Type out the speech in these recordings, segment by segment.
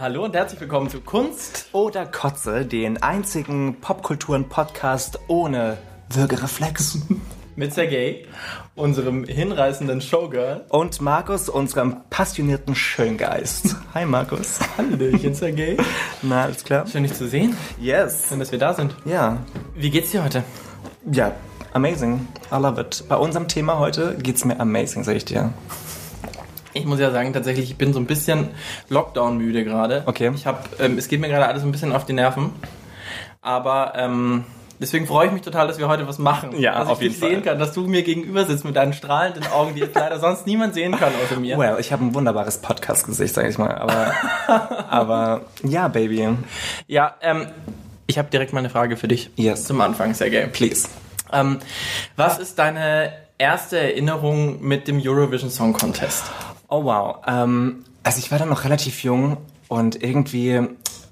Hallo und herzlich willkommen zu Kunst oder Kotze, den einzigen Popkulturen-Podcast ohne Würgereflex. Mit Sergei, unserem hinreißenden Showgirl. Und Markus, unserem passionierten Schöngeist. Hi Markus. Hallöchen, Sergei. Na, alles klar? Schön, dich zu sehen. Yes. Schön, dass wir da sind. Ja. Wie geht's dir heute? Ja, amazing. I love it. Bei unserem Thema heute geht's mir amazing, sag ich dir. Ich muss ja sagen, tatsächlich, ich bin so ein bisschen Lockdown-müde gerade. Okay. Ich habe, ähm, es geht mir gerade alles ein bisschen auf die Nerven. Aber ähm, deswegen freue ich mich total, dass wir heute was machen. Ja, dass auf ich jeden dich sehen Fall. kann, dass du mir gegenüber sitzt mit deinen strahlenden Augen, die jetzt leider sonst niemand sehen kann außer mir. Well, ich habe ein wunderbares Podcast-Gesicht, sag ich mal. Aber, aber ja, Baby. Ja, ähm, ich habe direkt mal eine Frage für dich. Yes. Zum Anfang, Sergei. Please. Ähm, was ist deine erste Erinnerung mit dem Eurovision Song Contest? Oh wow. Ähm, also ich war dann noch relativ jung und irgendwie,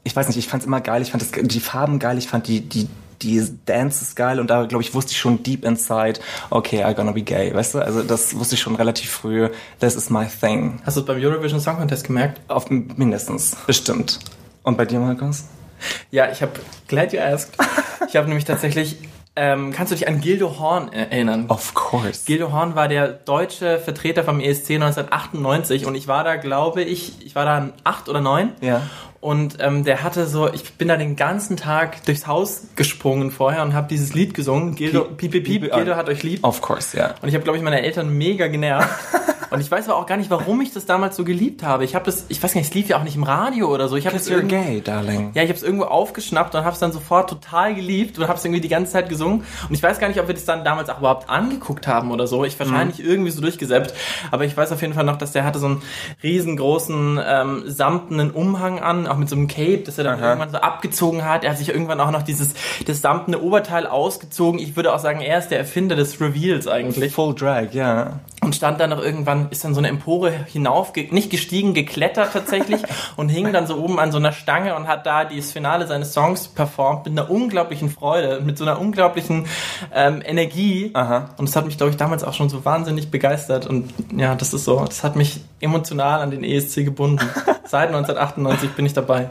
ich weiß nicht, ich fand es immer geil, ich fand das, die Farben geil, ich fand die, die, die Dances geil und da glaube ich wusste ich schon deep inside, okay, I'm gonna be gay, weißt du? Also das wusste ich schon relativ früh, this is my thing. Hast du es beim Eurovision Song Contest gemerkt? Auf mindestens, bestimmt. Und bei dir, Markus? Ja, ich habe, glad you asked. Ich habe nämlich tatsächlich, ähm, kannst du dich an Gildo Horn erinnern? Of course. Gildo Horn war der deutsche Vertreter vom ESC 1998 und ich war da, glaube ich, ich war da acht oder neun. Ja. Und ähm, der hatte so, ich bin da den ganzen Tag durchs Haus gesprungen vorher und habe dieses Lied gesungen. Gildo, piep, piep, piep, Gildo hat euch lieb. Of course, ja. Und ich habe, glaube ich, meine Eltern mega genervt. Und ich weiß aber auch gar nicht, warum ich das damals so geliebt habe. Ich habe das, ich weiß gar nicht, es lief ja auch nicht im Radio oder so. Ich habe es you're gay, darling. ja, ich habe es irgendwo aufgeschnappt und habe es dann sofort total geliebt und habe es irgendwie die ganze Zeit gesungen. Und ich weiß gar nicht, ob wir das dann damals auch überhaupt angeguckt haben oder so. Ich wahrscheinlich irgendwie so durchgesäppt. Aber ich weiß auf jeden Fall noch, dass der hatte so einen riesengroßen ähm, samtenen Umhang an, auch mit so einem Cape, das er dann Aha. irgendwann so abgezogen hat. Er hat sich irgendwann auch noch dieses das samtene Oberteil ausgezogen. Ich würde auch sagen, er ist der Erfinder des Reveals eigentlich Full drag, ja. Und stand dann noch irgendwann, ist dann so eine Empore hinauf, nicht gestiegen, geklettert tatsächlich und hing dann so oben an so einer Stange und hat da das Finale seines Songs performt mit einer unglaublichen Freude, mit so einer unglaublichen ähm, Energie. Aha. Und das hat mich, glaube ich, damals auch schon so wahnsinnig begeistert und ja, das ist so, das hat mich emotional an den ESC gebunden. Seit 1998 bin ich dabei.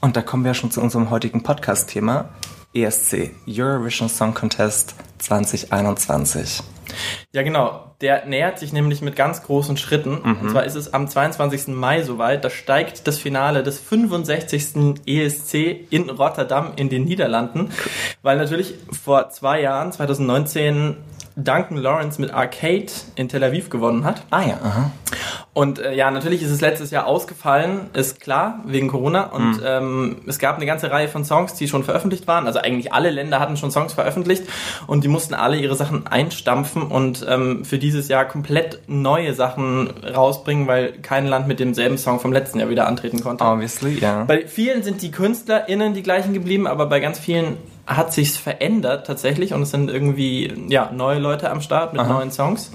Und da kommen wir schon zu unserem heutigen Podcast-Thema. ESC, Eurovision Song Contest 2021. Ja, genau. Der nähert sich nämlich mit ganz großen Schritten. Und zwar ist es am 22. Mai soweit. Da steigt das Finale des 65. ESC in Rotterdam in den Niederlanden. Weil natürlich vor zwei Jahren, 2019, Duncan Lawrence mit Arcade in Tel Aviv gewonnen hat. Ah ja, aha. Und äh, ja, natürlich ist es letztes Jahr ausgefallen, ist klar, wegen Corona. Und ähm, es gab eine ganze Reihe von Songs, die schon veröffentlicht waren. Also eigentlich alle Länder hatten schon Songs veröffentlicht und die mussten alle ihre Sachen einstampfen und ähm, für dieses Jahr komplett neue Sachen rausbringen, weil kein Land mit demselben Song vom letzten Jahr wieder antreten konnte. Obviously, ja. Bei vielen sind die KünstlerInnen die gleichen geblieben, aber bei ganz vielen hat sich's verändert tatsächlich und es sind irgendwie ja neue Leute am Start mit neuen Songs.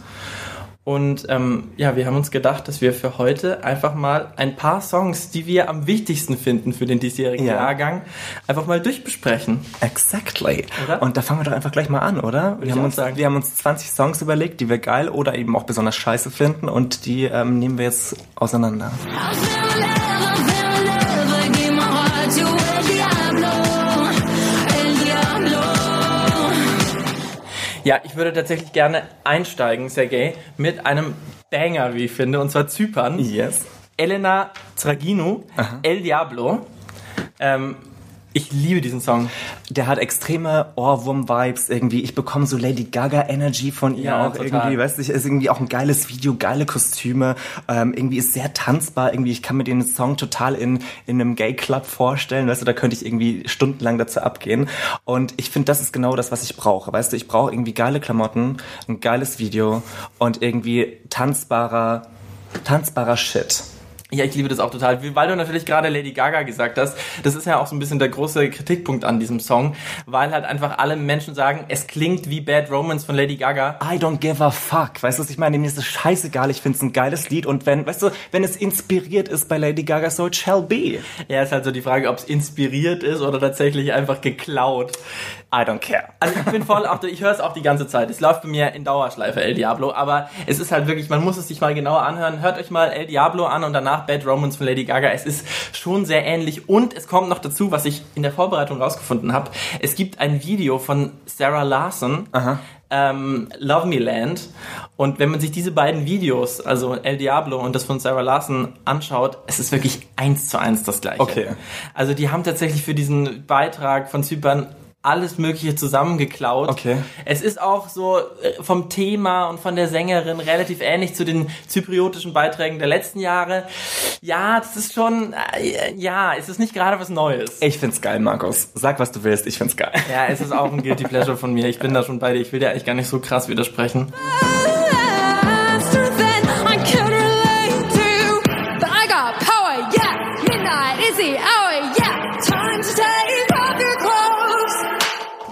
Und ähm, ja, wir haben uns gedacht, dass wir für heute einfach mal ein paar Songs, die wir am wichtigsten finden für den diesjährigen Ja. Jahrgang, einfach mal durchbesprechen. Exactly. Oder? Und da fangen wir doch einfach gleich mal an, oder? Wir haben, uns, sagen. wir haben uns 20 Songs überlegt, die wir geil oder eben auch besonders scheiße finden und die ähm, nehmen wir jetzt auseinander. Ja, ich würde tatsächlich gerne einsteigen, Sergej, mit einem Banger, wie ich finde, und zwar Zypern. Yes. Elena Traginu, El Diablo. Ähm, ich liebe diesen Song. Der hat extreme Ohrwurm-Vibes irgendwie. Ich bekomme so Lady Gaga-Energy von ihr Ja, auch total. irgendwie. Weißt du, ist irgendwie auch ein geiles Video, geile Kostüme. Ähm, irgendwie ist sehr tanzbar. Irgendwie, ich kann mir den Song total in, in einem Gay-Club vorstellen. Weißt du, da könnte ich irgendwie stundenlang dazu abgehen. Und ich finde, das ist genau das, was ich brauche. Weißt du, ich brauche irgendwie geile Klamotten, ein geiles Video und irgendwie tanzbarer, tanzbarer Shit. Ja, ich liebe das auch total. Weil du natürlich gerade Lady Gaga gesagt hast, das ist ja auch so ein bisschen der große Kritikpunkt an diesem Song, weil halt einfach alle Menschen sagen, es klingt wie Bad Romance von Lady Gaga. I don't give a fuck. Weißt du, was ich meine? Mir ist es scheißegal. Ich finde es ein geiles Lied. Und wenn, weißt du, wenn es inspiriert ist bei Lady Gaga, so it shall be. Ja, ist halt so die Frage, ob es inspiriert ist oder tatsächlich einfach geklaut. I don't care. Also ich bin voll auf der, ich höre es auch die ganze Zeit. Es läuft bei mir in Dauerschleife El Diablo, aber es ist halt wirklich, man muss es sich mal genauer anhören. Hört euch mal El Diablo an und danach Bad Romance von Lady Gaga. Es ist schon sehr ähnlich und es kommt noch dazu, was ich in der Vorbereitung rausgefunden habe. Es gibt ein Video von Sarah Larson. Ähm, Love Me Land und wenn man sich diese beiden Videos, also El Diablo und das von Sarah Larson anschaut, es ist wirklich eins zu eins das gleiche. Okay. Also die haben tatsächlich für diesen Beitrag von Zypern alles Mögliche zusammengeklaut. Okay. Es ist auch so äh, vom Thema und von der Sängerin relativ ähnlich zu den zypriotischen Beiträgen der letzten Jahre. Ja, das ist schon, äh, ja, es ist nicht gerade was Neues. Ich find's geil, Markus. Sag, was du willst. Ich find's geil. Ja, es ist auch ein Guilty Pleasure von mir. Ich bin da schon bei dir. Ich will dir eigentlich gar nicht so krass widersprechen.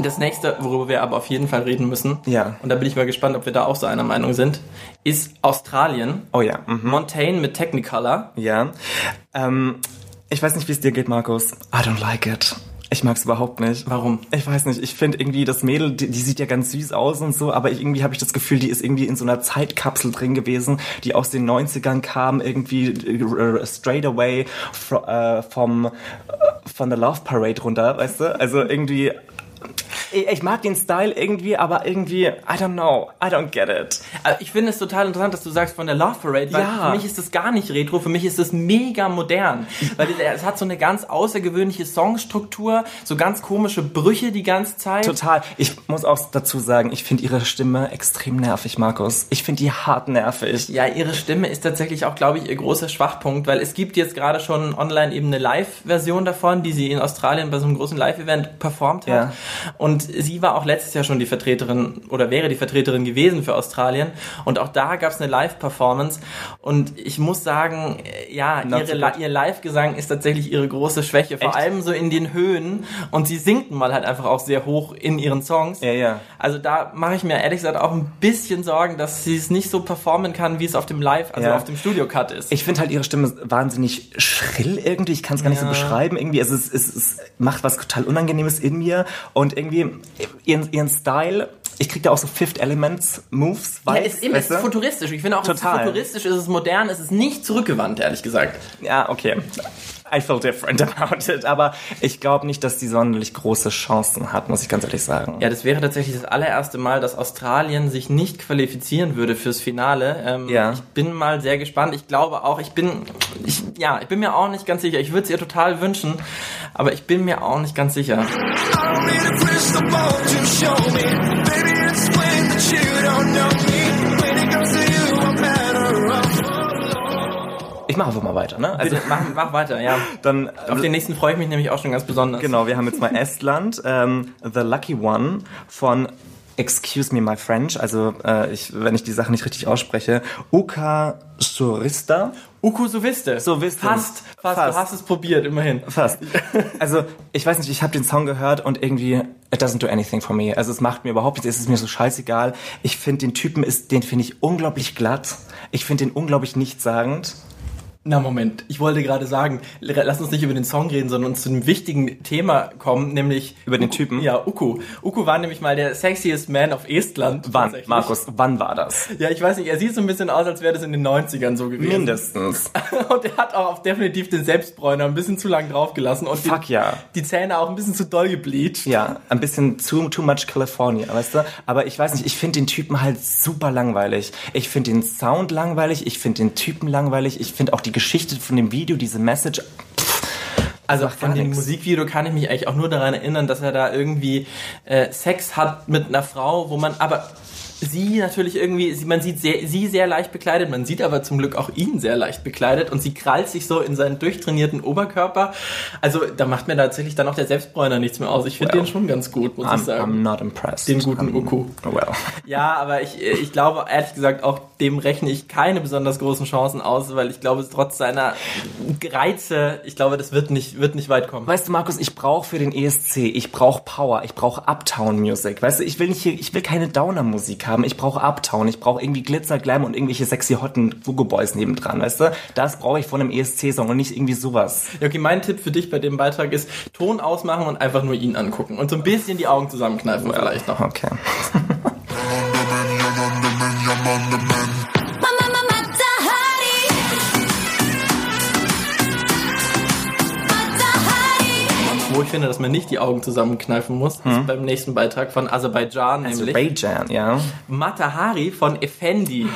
Das nächste, worüber wir aber auf jeden Fall reden müssen, Ja. und da bin ich mal gespannt, ob wir da auch so einer Meinung sind, ist Australien. Oh ja. Mhm. Montaigne mit Technicolor. Ja. Ähm, ich weiß nicht, wie es dir geht, Markus. I don't like it. Ich mag's überhaupt nicht. Warum? Ich weiß nicht. Ich finde irgendwie das Mädel, die, die sieht ja ganz süß aus und so, aber ich, irgendwie habe ich das Gefühl, die ist irgendwie in so einer Zeitkapsel drin gewesen, die aus den 90ern kam, irgendwie äh, straight away fro, äh, vom äh, von der Love Parade runter, weißt du? Also irgendwie ich, mag den Style irgendwie, aber irgendwie I don't know, I don't get it. Also ich finde es total interessant, dass du sagst von der Love Parade, weil Ja. für mich ist das gar nicht retro, für mich ist das mega modern. Weil es hat so eine ganz außergewöhnliche Songstruktur, so ganz komische Brüche die ganze Zeit. Total. Ich muss auch dazu sagen, ich finde ihre Stimme extrem nervig, Markus. Ich finde die hart nervig. Ja, ihre Stimme ist tatsächlich auch, glaube ich, ihr großer Schwachpunkt, weil es gibt jetzt gerade schon online eben eine Live-Version davon, die sie in Australien bei so einem großen Live-Event performt hat. Ja. Und sie war auch letztes Jahr schon die Vertreterin oder wäre die Vertreterin gewesen für Australien. Und auch da gab es eine Live-Performance. Und ich muss sagen, äh, ja, ihre, so ihr Live-Gesang ist tatsächlich ihre große Schwäche, vor Echt? allem so in den Höhen. Und sie singt mal halt einfach auch sehr hoch in ihren Songs. Ja, ja. Also da mache ich mir ehrlich gesagt auch ein bisschen Sorgen, dass sie es nicht so performen kann, wie es auf dem Live, also Ja. auf dem Studio-Cut ist. Ich finde halt ihre Stimme wahnsinnig schrill irgendwie. Ich kann es gar nicht so Ja. beschreiben. Irgendwie, es, ist, es, es macht was total Unangenehmes in mir. Und irgendwie ihren, ihren Style, ich krieg da auch so Fifth Elements Moves. ja, Vibes, ist, eben, es weißt ist du? futuristisch. Ich finde auch, es ist Total. futuristisch, es ist modern, es ist nicht zurückgewandt, ehrlich gesagt. Ja, okay. I feel different about it. Aber ich glaube nicht, dass die sonderlich große Chancen hat, muss ich ganz ehrlich sagen. Ja, das wäre tatsächlich das allererste Mal, dass Australien sich nicht qualifizieren würde fürs Finale. Ähm, Ja. Ich bin mal sehr gespannt. Ich glaube auch, ich bin, ich, ja, ich bin mir auch nicht ganz sicher. Ich würde es ihr total wünschen, aber ich bin mir auch nicht ganz sicher. I don't need a crystal ball to show me. Baby, explain that you don't know Ich mache einfach mal weiter, ne? Also mach, mach weiter, ja. dann Auf den nächsten freue ich mich nämlich auch schon ganz besonders. Genau, wir haben jetzt mal Estland, ähm, The Lucky One von Excuse me my French, also äh, ich, wenn ich die Sache nicht richtig ausspreche, Uka Surista. Uku Suviste. Suviste. Fast, fast, Fast. Du hast es probiert, immerhin. Fast. Also ich weiß nicht, ich habe den Song gehört und irgendwie it doesn't do anything for me. Also es macht mir überhaupt nichts, es ist mir so scheißegal. Ich finde den Typen ist, den finde ich unglaublich glatt. Ich finde den unglaublich nichtssagend. Na Moment, ich wollte gerade sagen, lass uns nicht über den Song reden, sondern uns zu einem wichtigen Thema kommen, nämlich Über den Typen? Ja, Uku. Uku war nämlich mal der sexiest man of Estland. Wann. Markus, wann war das? Ja, ich weiß nicht, er sieht so ein bisschen aus, als wäre das in den 90ern so gewesen. Mindestens. Und er hat auch definitiv den Selbstbräuner ein bisschen zu lang draufgelassen und Fuck die, ja. die Zähne auch ein bisschen zu doll gebleached. Ja, ein bisschen too, too much California, weißt du? Aber ich weiß nicht, ich finde den Typen halt super langweilig. Ich finde den Sound langweilig, ich finde den Typen langweilig, ich finde auch die Geschichte von dem Video, diese Message. Also macht von dem nix. Musikvideo kann ich mich eigentlich auch nur daran erinnern, dass er da irgendwie äh, Sex hat mit einer Frau, wo man aber sie natürlich irgendwie, sie, man sieht sehr, sie sehr leicht bekleidet, man sieht aber zum Glück auch ihn sehr leicht bekleidet und sie krallt sich so in seinen durchtrainierten Oberkörper. Also da macht mir tatsächlich dann auch der Selbstbräuner nichts mehr aus. Ich finde Well, den schon ganz gut, muss ich I'm, sagen. I'm not impressed. Den guten I'm, Uku. Well. Ja, aber ich, ich glaube ehrlich gesagt auch dem rechne ich keine besonders großen Chancen aus, weil ich glaube trotz seiner Reize, ich glaube das wird nicht, wird nicht weit kommen. Weißt du, Markus, ich brauche für den ESC, ich brauche Power, ich brauche Uptown Music. Weißt du, ich will nicht hier, ich will keine Downer Musik haben. Ich brauche Uptown, ich brauche irgendwie Glitzer, Glam und irgendwelche sexy hotten Fugo Boys nebendran, weißt du? Das brauche ich von einem ESC-Song und nicht irgendwie sowas. Ja, okay, mein Tipp für dich bei dem Beitrag ist, Ton ausmachen und einfach nur ihn angucken. Und so ein bisschen die Augen zusammenkneifen vielleicht noch. Okay. Wo ich finde, dass man nicht die Augen zusammenkneifen muss, ist beim nächsten Beitrag von Aserbaidschan, nämlich Jan, ja. Matahari von Effendi.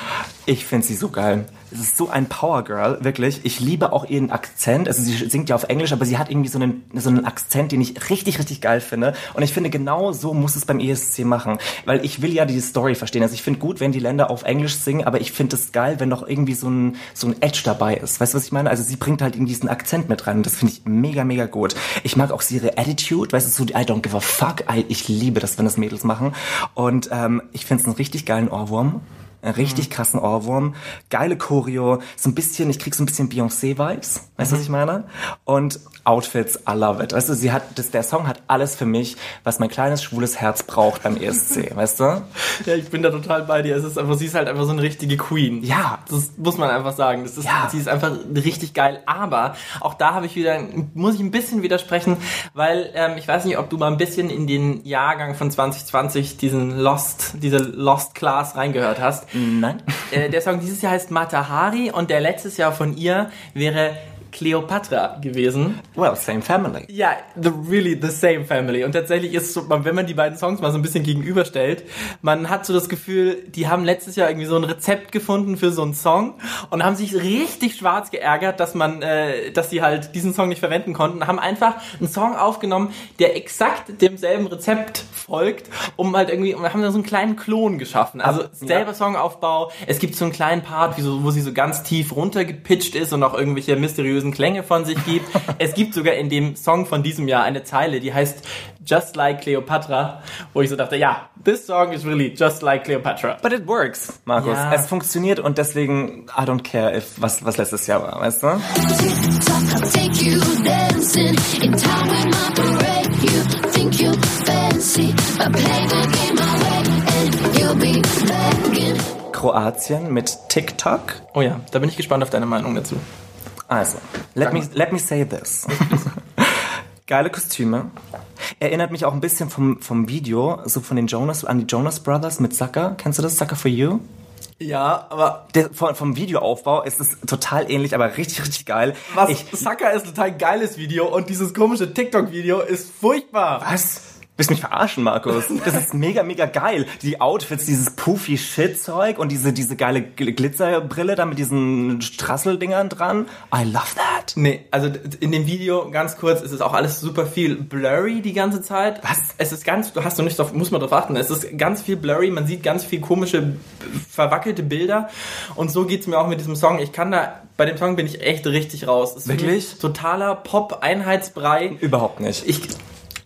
Ich finde sie so geil. Es ist so ein Power Girl, wirklich. Ich liebe auch ihren Akzent. Also sie singt ja auf Englisch, aber sie hat irgendwie so einen, so einen Akzent, den ich richtig, richtig geil finde. Und ich finde, genau so muss es beim ESC machen. Weil ich will ja die Story verstehen. Also ich finde gut, wenn die Länder auf Englisch singen, aber ich finde es geil, wenn doch irgendwie so ein, so ein Edge dabei ist. Weißt du, was ich meine? Also sie bringt halt irgendwie diesen Akzent mit rein. Und das finde ich mega, mega gut. Ich mag auch ihre Attitude. Weißt du, so die I don't give a fuck. I, ich liebe das, wenn das Mädels machen. Und ähm, ich finde es einen richtig geilen Ohrwurm. Einen richtig krassen Ohrwurm. Geile Choreo. So ein bisschen, ich krieg so ein bisschen Beyoncé-Vibes. Weißt du, was ich meine? Und Outfits, I love it. Weißt du, sie hat, das, der Song hat alles für mich, was mein kleines, schwules Herz braucht beim ESC. Weißt du? Ja, ich bin da total bei dir. Es ist einfach, sie ist halt einfach so eine richtige Queen. Ja. Das muss man einfach sagen. Das ist, Ja. Sie ist einfach richtig geil. Aber auch da habe ich wieder, muss ich ein bisschen widersprechen, weil ähm, ich weiß nicht, ob du mal ein bisschen in den Jahrgang von 2020 diesen Lost, diese Lost Class reingehört hast. Nein. Äh, der Song dieses Jahr heißt Matahari und der letztes Jahr von ihr wäre Cleopatra gewesen. Well, same family. Ja, the, really the same family. Und tatsächlich ist es so, wenn man die beiden Songs mal so ein bisschen gegenüberstellt, man hat so das Gefühl, die haben letztes Jahr irgendwie so ein Rezept gefunden für so einen Song und haben sich richtig schwarz geärgert, dass man, äh, dass sie halt diesen Song nicht verwenden konnten, haben einfach einen Song aufgenommen, der exakt demselben Rezept folgt, um halt irgendwie, und haben da so einen kleinen Klon geschaffen. Also selber Songaufbau. Es gibt so einen kleinen Part, wie so, wo sie so ganz tief runtergepitcht ist und auch irgendwelche mysteriösen Klänge von sich gibt. es gibt sogar in dem Song von diesem Jahr eine Zeile, die heißt Just Like Cleopatra, wo ich so dachte, ja, this song is really just like Cleopatra. But it works, Markus. Ja. Es funktioniert und deswegen, I don't care, if, was, was letztes Jahr war, weißt du? Kroatien mit TikTok. Oh ja, da bin ich gespannt auf deine Meinung dazu. Also, let me, let me say this. Geile Kostüme. Erinnert mich auch ein bisschen vom, vom Video, so von den Jonas, an die Jonas Brothers mit Sucker. Kennst du das? Sucker for You? Ja, aber Der, vom, vom Videoaufbau ist es total ähnlich, aber richtig, richtig geil. was? Ich, Sucker ist ein total geiles Video und dieses komische TikTok-Video ist furchtbar. was? Willst mich verarschen, Markus? Das ist mega, mega geil. Die Outfits, dieses poofy Shit-Zeug und diese, diese geile Gl- Glitzerbrille da mit diesen Strasseldingern dran. I love that. Nee, also in dem Video, ganz kurz, ist es auch alles super viel blurry die ganze Zeit. Was? Es ist ganz, du hast du nicht drauf, muss man drauf achten, es ist ganz viel blurry, man sieht ganz viel komische, verwackelte Bilder und so geht's mir auch mit diesem Song. Ich kann da, bei dem Song bin ich echt richtig raus. Es Wirklich? Totaler Pop-Einheitsbrei. Überhaupt nicht. Ich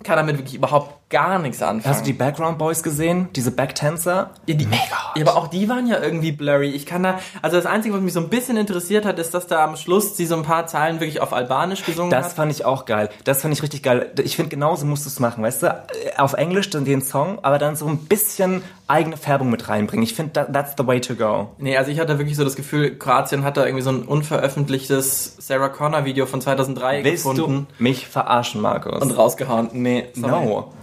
kann damit wirklich überhaupt gar nichts anfangen. Hast du die Background Boys gesehen? Diese Backtänzer? Ja, die, Mega. Ja, aber auch die waren ja irgendwie blurry. Ich kann da, also das Einzige, was mich so ein bisschen interessiert hat, ist, dass da am Schluss sie so ein paar Zeilen wirklich auf Albanisch gesungen Das hat. fand ich auch geil. Das fand ich richtig geil. Ich finde, genauso musst du es machen, weißt du? Auf Englisch dann den Song, aber dann so ein bisschen eigene Färbung mit reinbringen. Ich finde, that, that's the way to go. Nee, also ich hatte wirklich so das Gefühl, Kroatien hat da irgendwie so ein unveröffentlichtes Sarah Connor Video von 2003 Willst gefunden du mich verarschen, Markus? und rausgehauen. Nee, sorry. no.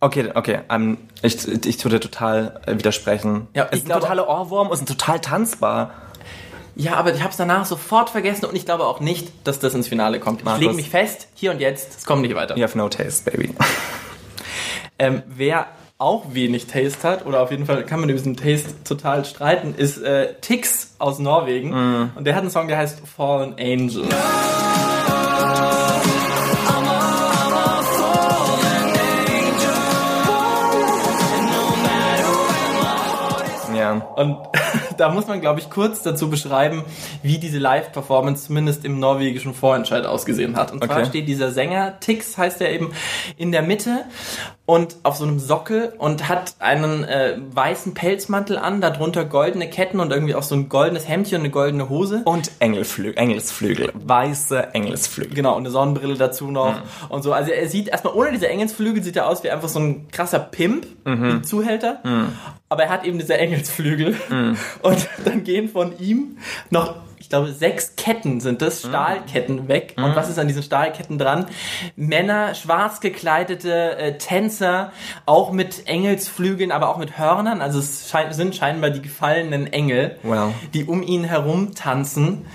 Okay, okay. ähm, ich, ich tue dir total äh, widersprechen. Ja, ist ein glaube- totaler Ohrwurm, es ist total tanzbar. Ja, aber ich habe es danach sofort vergessen und ich glaube auch nicht, dass das ins Finale kommt. Markus. Ich lege mich fest, hier und jetzt, es kommt nicht weiter. You have no taste, baby. Ähm, wer auch wenig Taste hat, oder auf jeden Fall kann man über diesen Taste total streiten, ist äh, Tix aus Norwegen. Mm. Und der hat einen Song, der heißt Fallen Angel. Und da muss man, glaube ich, kurz dazu beschreiben, wie diese Live-Performance zumindest im norwegischen Vorentscheid ausgesehen hat. Und zwar Okay. steht dieser Sänger, Tix heißt er eben, in der Mitte und auf so einem Sockel und hat einen äh, weißen Pelzmantel an, darunter goldene Ketten und irgendwie auch so ein goldenes Hemdchen und eine goldene Hose. Und Engelflügel, Engelsflügel. Weiße Engelsflügel. Genau, und eine Sonnenbrille dazu noch und so. Also er sieht erstmal ohne diese Engelsflügel sieht er aus wie einfach so ein krasser Pimp, wie ein Zuhälter. Aber er hat eben diese Engelsflügel. Und dann gehen von ihm noch, ich glaube, sechs Ketten sind das, Stahlketten weg. Und was ist an diesen Stahlketten dran? Männer, schwarz gekleidete äh, Tänzer, auch mit Engelsflügeln, aber auch mit Hörnern. Also es schein, sind scheinbar die gefallenen Engel, Wow. die um ihn herum tanzen.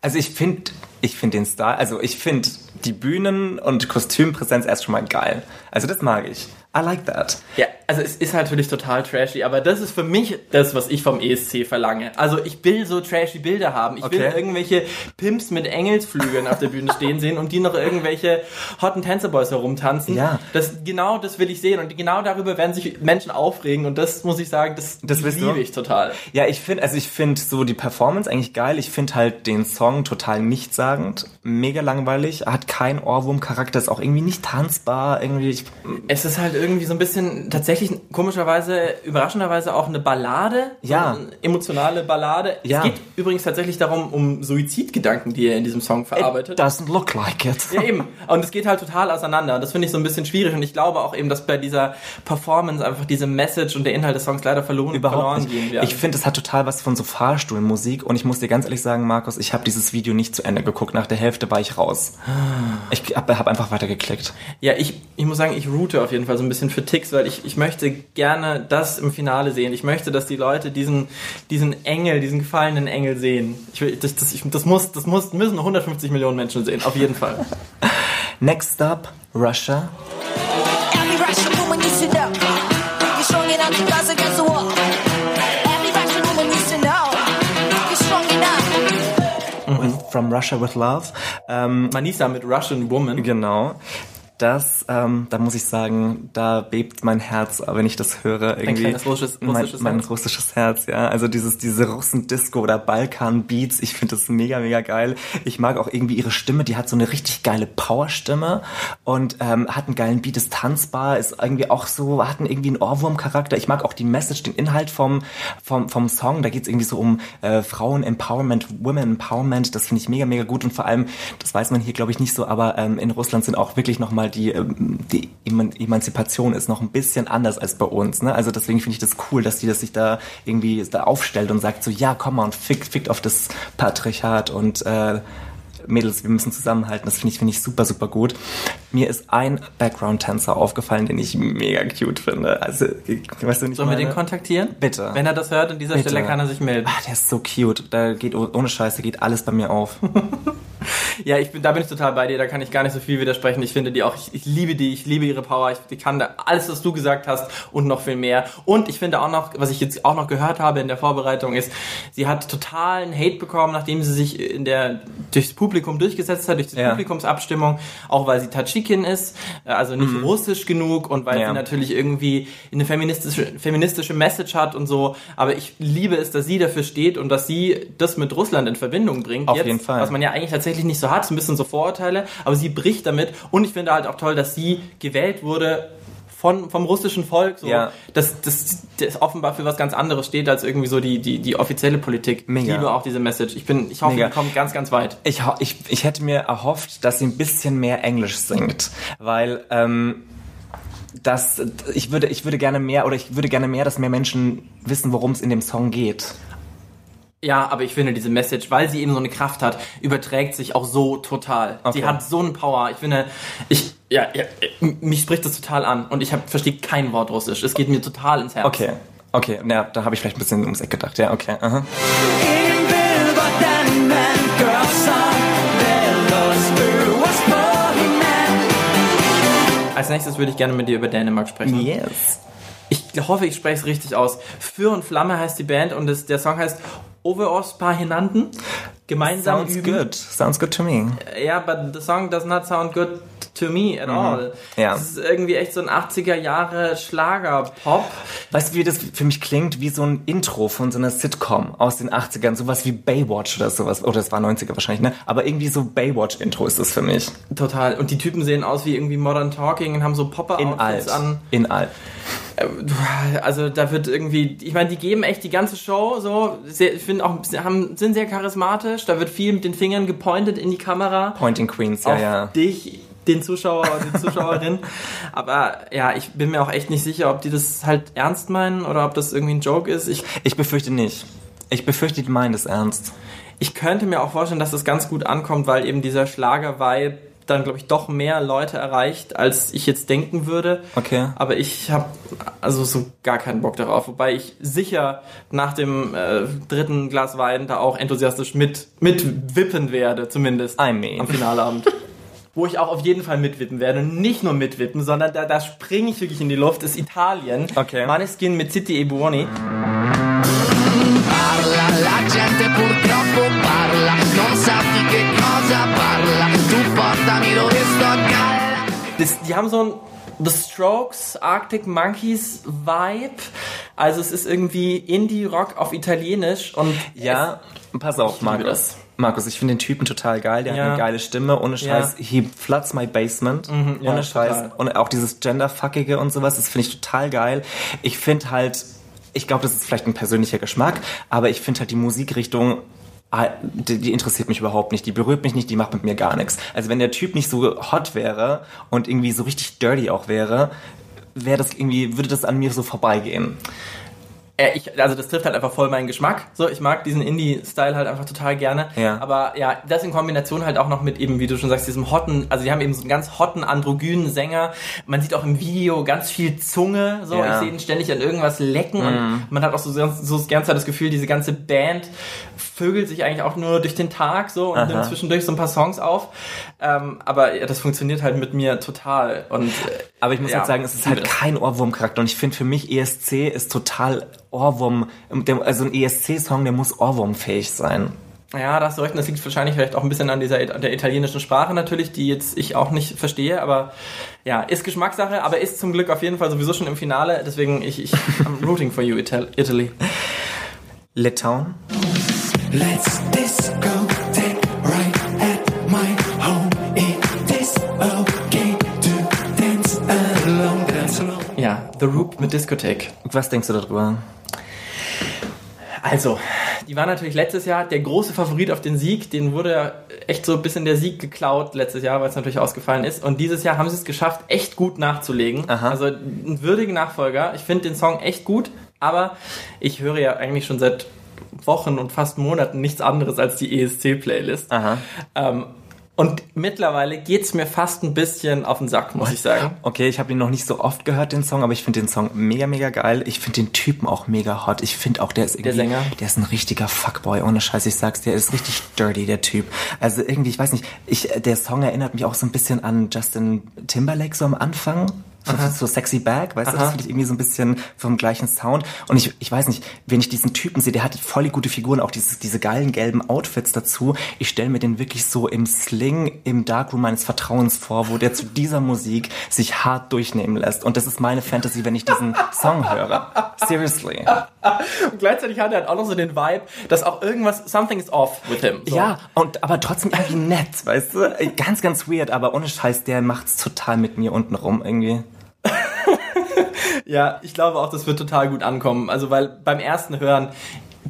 Also ich finde, ich finde den Style, also ich finde die Bühnen- und Kostümpräsenz erst schon mal geil. Also das mag ich. I like that. Ja, also es ist natürlich total trashy, aber das ist für mich das, was ich vom ESC verlange. Also ich will so trashy Bilder haben. Ich will Okay. irgendwelche Pimps mit Engelsflügeln auf der Bühne stehen sehen und die noch irgendwelche hotten Tänzerboys herumtanzen. Ja. Das, genau das will ich sehen und genau darüber werden sich Menschen aufregen und das muss ich sagen, das, Das liebe ich total. Ja, ich finde, also ich finde so die Performance eigentlich geil. Ich finde halt den Song total nichtssagend, mega langweilig, hat keinen Ohrwurm-Charakter, ist auch irgendwie nicht tanzbar, irgendwie. Ich, Es ist halt irgendwie so ein bisschen tatsächlich komischerweise, überraschenderweise auch eine Ballade. Ja. Eine emotionale Ballade. Ja. Es geht übrigens tatsächlich darum, um Suizidgedanken, die er in diesem Song verarbeitet. It doesn't look like it. Ja, eben. Und es geht halt total auseinander. Das finde ich so ein bisschen schwierig. Und ich glaube auch eben, dass bei dieser Performance einfach diese Message und der Inhalt des Songs leider verloren, Überhaupt verloren nicht. gehen werden. Ich finde, es hat total was von so Fahrstuhlmusik und ich muss dir ganz ehrlich sagen, Markus, ich habe dieses Video nicht zu Ende geguckt. Nach der Hälfte war ich raus. Ich habe hab einfach weitergeklickt. ja, ich, ich muss sagen, ich route auf jeden Fall so ein bisschen für Ticks, weil ich, ich möchte gerne das im Finale sehen. Ich möchte, dass die Leute diesen, diesen Engel, diesen gefallenen Engel sehen. Ich will, das, das, ich, das muss, das muss, müssen 150 Millionen Menschen sehen. Auf jeden Fall. Next up, Russia. From Russia with Love. Ähm, Manisa mit Russian Woman. Genau. Das, ähm, da muss ich sagen, da bebt mein Herz, wenn ich das höre. Irgendwie kleines russisches- mein, russisches mein Herz. russisches Herz, ja. Also dieses, diese Russen-Disco oder Balkan-Beats, ich finde das mega, mega geil. Ich mag auch irgendwie ihre Stimme, die hat so eine richtig geile Power-Stimme und ähm, hat einen geilen Beat, ist tanzbar, ist irgendwie auch so, hat einen, irgendwie einen Ohrwurm-Charakter. Ich mag auch die Message, den Inhalt vom, vom, vom Song. Da geht's irgendwie so um äh, Frauen-Empowerment, Women-Empowerment. Das finde ich mega, mega gut und vor allem, das weiß man hier, glaube ich, nicht so, aber ähm, in Russland sind auch wirklich nochmal die, ähm, die Eman Emanzipation ist noch ein bisschen anders als bei uns. Ne? Also deswegen finde ich das cool, dass die das sich da irgendwie da aufstellt und sagt so, ja, komm mal und fickt, fickt auf das Patriarchat und äh, Mädels, wir müssen zusammenhalten. Das finde ich, finde ich super, super gut. Mir ist ein Background-Tänzer aufgefallen, den ich mega cute finde. Also, weißt du nicht, Sollen wir den kontaktieren? Bitte. Wenn er das hört, an dieser Bitte. Stelle kann er sich melden. Ah, der ist so cute. Da geht oh- ohne Scheiße geht alles bei mir auf. Ja, ich bin, da bin ich total bei dir, da kann ich gar nicht so viel widersprechen. Ich finde die auch, ich, ich liebe die, ich liebe ihre Power, ich, ich kann da alles, was du gesagt hast und noch viel mehr. Und ich finde auch noch, was ich jetzt auch noch gehört habe in der Vorbereitung ist, sie hat totalen Hate bekommen, nachdem sie sich in der, durchs Publikum durchgesetzt hat, durch die Ja. Publikumsabstimmung, auch weil sie Tadschikin ist, äh, also nicht russisch genug und weil Mhm. Ja. sie natürlich irgendwie eine feministische, feministische Message hat und so. Aber ich liebe es, dass sie dafür steht und dass sie das mit Russland in Verbindung bringt. Auf jetzt, jeden Fall. Was man ja eigentlich tatsächlich nicht so hat, ein bisschen so Vorurteile, aber sie bricht damit und ich finde halt auch toll, dass sie gewählt wurde von, vom russischen Volk, so, Ja. dass das, das offenbar für was ganz anderes steht als irgendwie so die, die, die offizielle Politik. Mega. Ich liebe auch diese Message. Ich bin, ich hoffe, Mega. die kommt ganz, ganz weit. Ich, ich, ich hätte mir erhofft, dass sie ein bisschen mehr Englisch singt, weil ähm, das, ich würde, ich würde gerne mehr oder ich würde gerne mehr, dass mehr Menschen wissen, worum es in dem Song geht. Ja, aber ich finde diese Message, weil sie eben so eine Kraft hat, überträgt sich auch so total. Okay. Sie hat so eine Power. Ich finde, ich, ja, ja mich spricht das total an und ich verstehe kein Wort Russisch. Es geht mir total ins Herz. Okay, okay, na, da habe ich vielleicht ein bisschen ums Eck gedacht. Ja, okay. Aha. Als nächstes würde ich gerne mit dir über Dänemark sprechen. Yes. Ich hoffe, ich spreche es richtig aus. Für und Flamme heißt die Band und das, der Song heißt Over Oss Paar Hinanden. Gemeinsam Sounds üben. good. Sounds good to me. Ja, but the song does not sound good to me at all. Mhm. Ja. Das ist irgendwie echt so ein 80er Jahre Schlager-Pop. Weißt du, wie das für mich klingt? Wie so ein Intro von so einer Sitcom aus den 80ern. Sowas wie Baywatch oder sowas. Oder das war 90er wahrscheinlich, ne? Aber irgendwie so Baywatch-Intro ist das für mich. Total. Und die Typen sehen aus wie irgendwie Modern Talking und haben so Popper-Outfits an. In alt. Also da wird irgendwie, ich meine, die geben echt die ganze Show so. Sehr, ich finde auch, sie haben, sind sehr charismatisch. Da wird viel mit den Fingern gepointet in die Kamera. Pointing Queens, ja, auf ja. dich, den Zuschauer oder die Zuschauerin. Aber ja, ich bin mir auch echt nicht sicher, ob die das halt ernst meinen oder ob das irgendwie ein Joke ist. Ich, Ich befürchte nicht. Ich befürchte, die meinen das ernst. ich könnte mir auch vorstellen, dass das ganz gut ankommt, weil eben dieser Schlager-Vibe dann, glaube ich, doch mehr Leute erreicht, als ich jetzt denken würde. Okay. Aber ich habe also so gar keinen Bock darauf. Wobei ich sicher nach dem äh, dritten Glas Wein da auch enthusiastisch mit, mitwippen werde, zumindest I mean. am Finaleabend. Wo ich auch auf jeden Fall mitwippen werde. Und nicht nur mitwippen, sondern da, da springe ich wirklich in die Luft, ist Italien. Okay. Maneskin mit City e Buoni. parla, la gente purtroppo parla, non sa dove sto a galla. Das, die haben so ein The Strokes, Arctic Monkeys Vibe. Also es ist irgendwie Indie-Rock auf Italienisch und Ja, pass auf, Markus. das. Markus, ich finde den Typen total geil. Der Ja. hat eine geile Stimme. Ohne Scheiß. Ja. He floods my basement. ja, Ohne Scheiß. total. Und auch dieses Genderfuckige und sowas, das finde ich total geil. Ich finde halt, ich glaube, das ist vielleicht ein persönlicher Geschmack, aber ich finde halt die Musikrichtung die, die interessiert mich überhaupt nicht, die berührt mich nicht, die macht mit mir gar nichts. Also wenn der Typ nicht so hot wäre und irgendwie so richtig dirty auch wäre, wäre das irgendwie, würde das an mir so vorbeigehen. Äh, ich, also das trifft halt einfach voll meinen Geschmack. So, ich mag diesen Indie-Style halt einfach total gerne. Ja. Aber ja, das in Kombination halt auch noch mit eben, wie du schon sagst, diesem hotten, also die haben eben so einen ganz hotten, androgynen Sänger. Man sieht auch im Video ganz viel Zunge. So, Ja. Mhm. ich sehe ihn ständig an irgendwas lecken und man hat auch so, so, so die ganze Zeit das Gefühl, diese ganze Band vögelt sich eigentlich auch nur durch den Tag so und Aha. nimmt zwischendurch so ein paar Songs auf. Ähm, aber ja, das funktioniert halt mit mir total. Und äh, Aber ich muss Ja, halt sagen, es ist halt kein Ohrwurmcharakter. Und ich finde für mich ESC ist total Ohrwurm. Also ein ESC-Song, der muss Ohrwurmfähig sein. Ja, da hast du recht. und Das liegt wahrscheinlich vielleicht auch ein bisschen an dieser der italienischen Sprache natürlich, die jetzt ich auch nicht verstehe. Aber ja, ist Geschmackssache, aber ist zum Glück auf jeden Fall sowieso schon im Finale. Deswegen ich, ich I'm rooting for you, Ital Italy. Litauen? Let's discotheque right at my home. It is okay to dance alone, dance alone. Ja, The Roop mit Discotheque. Was denkst du darüber? Also, die war natürlich letztes Jahr der große Favorit auf den Sieg. Den wurde echt so ein bisschen der Sieg geklaut letztes Jahr, weil es natürlich ausgefallen ist. Und dieses Jahr haben sie es geschafft, echt gut nachzulegen. Aha. Also ein würdiger Nachfolger. Ich finde den Song echt gut, aber ich höre ja eigentlich schon seit Wochen und fast Monaten nichts anderes als die ESC-Playlist. Ähm, und mittlerweile geht's mir fast ein bisschen auf den Sack, muss ich sagen. Okay, ich habe ihn noch nicht so oft gehört, den Song, aber ich finde den Song mega, mega geil. Ich finde den Typen auch mega hot. Ich finde auch, der ist irgendwie... Sänger? Der ist ein richtiger Fuckboy, ohne Scheiß, ich sag's dir. Der ist richtig dirty, der Typ. Also irgendwie, ich weiß nicht, ich, der Song erinnert mich auch so ein bisschen an Justin Timberlake so am Anfang. So sexy Bag, weißt du, Aha. das finde ich irgendwie so ein bisschen vom gleichen Sound. Und ich, ich weiß nicht, wenn ich diesen Typen sehe, der hat voll die gute Figuren, auch dieses, diese geilen gelben Outfits dazu. Ich stelle mir den wirklich so im Sling im Darkroom meines Vertrauens vor, wo der zu dieser Musik sich hart durchnehmen lässt. Und das ist meine Fantasy, wenn ich diesen Song höre. Seriously. Und gleichzeitig hat er halt auch noch so den Vibe, dass auch irgendwas, something is off with him. So. Ja, und aber trotzdem irgendwie nett, weißt du? Ganz, ganz weird, aber ohne Scheiß, der macht's total mit mir unten rum irgendwie. Ja, ich glaube auch, das wird total gut ankommen. Also, weil beim ersten Hören,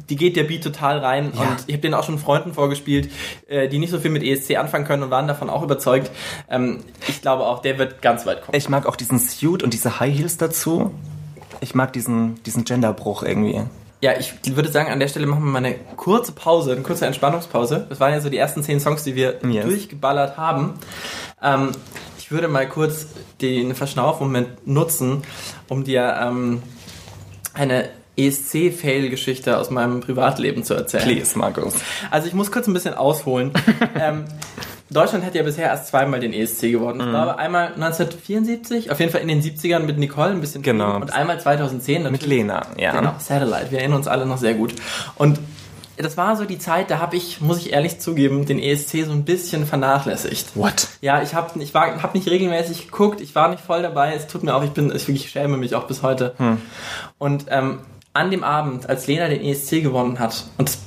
die geht der Beat total rein Ja. und ich habe den auch schon Freunden vorgespielt, äh, die nicht so viel mit ESC anfangen können und waren davon auch überzeugt. Ähm, ich glaube auch, der wird ganz weit kommen. Ich mag auch diesen Suit und diese High Heels dazu. Ich mag diesen, diesen Genderbruch irgendwie. Ja, ich würde sagen, an der Stelle machen wir mal eine kurze Pause, eine kurze Entspannungspause. Das waren ja so die ersten zehn Songs, die wir Yes. durchgeballert haben. Ähm, ich würde mal kurz den Verschnaufmoment nutzen, um dir ähm, eine ESC-Fail-Geschichte aus meinem Privatleben zu erzählen. Please, Markus. Also ich muss kurz ein bisschen ausholen. ähm, Deutschland hat ja bisher erst zweimal den ESC gewonnen. Mhm. Ich glaube einmal 1974, auf jeden Fall in den 70ern mit Nicole ein bisschen Genau. und einmal 2010 Mit. Lena, ja. Genau, Satellite. Wir erinnern uns alle noch sehr gut. Und das war so die Zeit, da habe ich, muss ich ehrlich zugeben, den ESC so ein bisschen vernachlässigt. What? Ja, ich habe ich war, hab nicht regelmäßig geguckt, ich war nicht voll dabei, es tut mir auch, ich bin, ich wirklich schäme mich auch bis heute. Und ähm, an dem Abend, als Lena den ESC gewonnen hat, und das,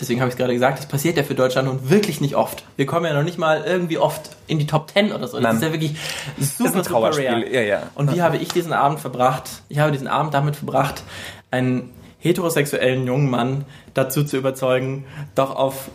deswegen habe ich gerade gesagt, das passiert ja für Deutschland nun wirklich nicht oft. Wir kommen ja noch nicht mal irgendwie oft in die Top 10 oder so. Das Nein. ist ja wirklich super, Ist super rare. ja, ja. Und wie habe ich diesen Abend verbracht? Ich habe diesen Abend damit verbracht, einen heterosexuellen jungen Mann dazu zu überzeugen, doch auf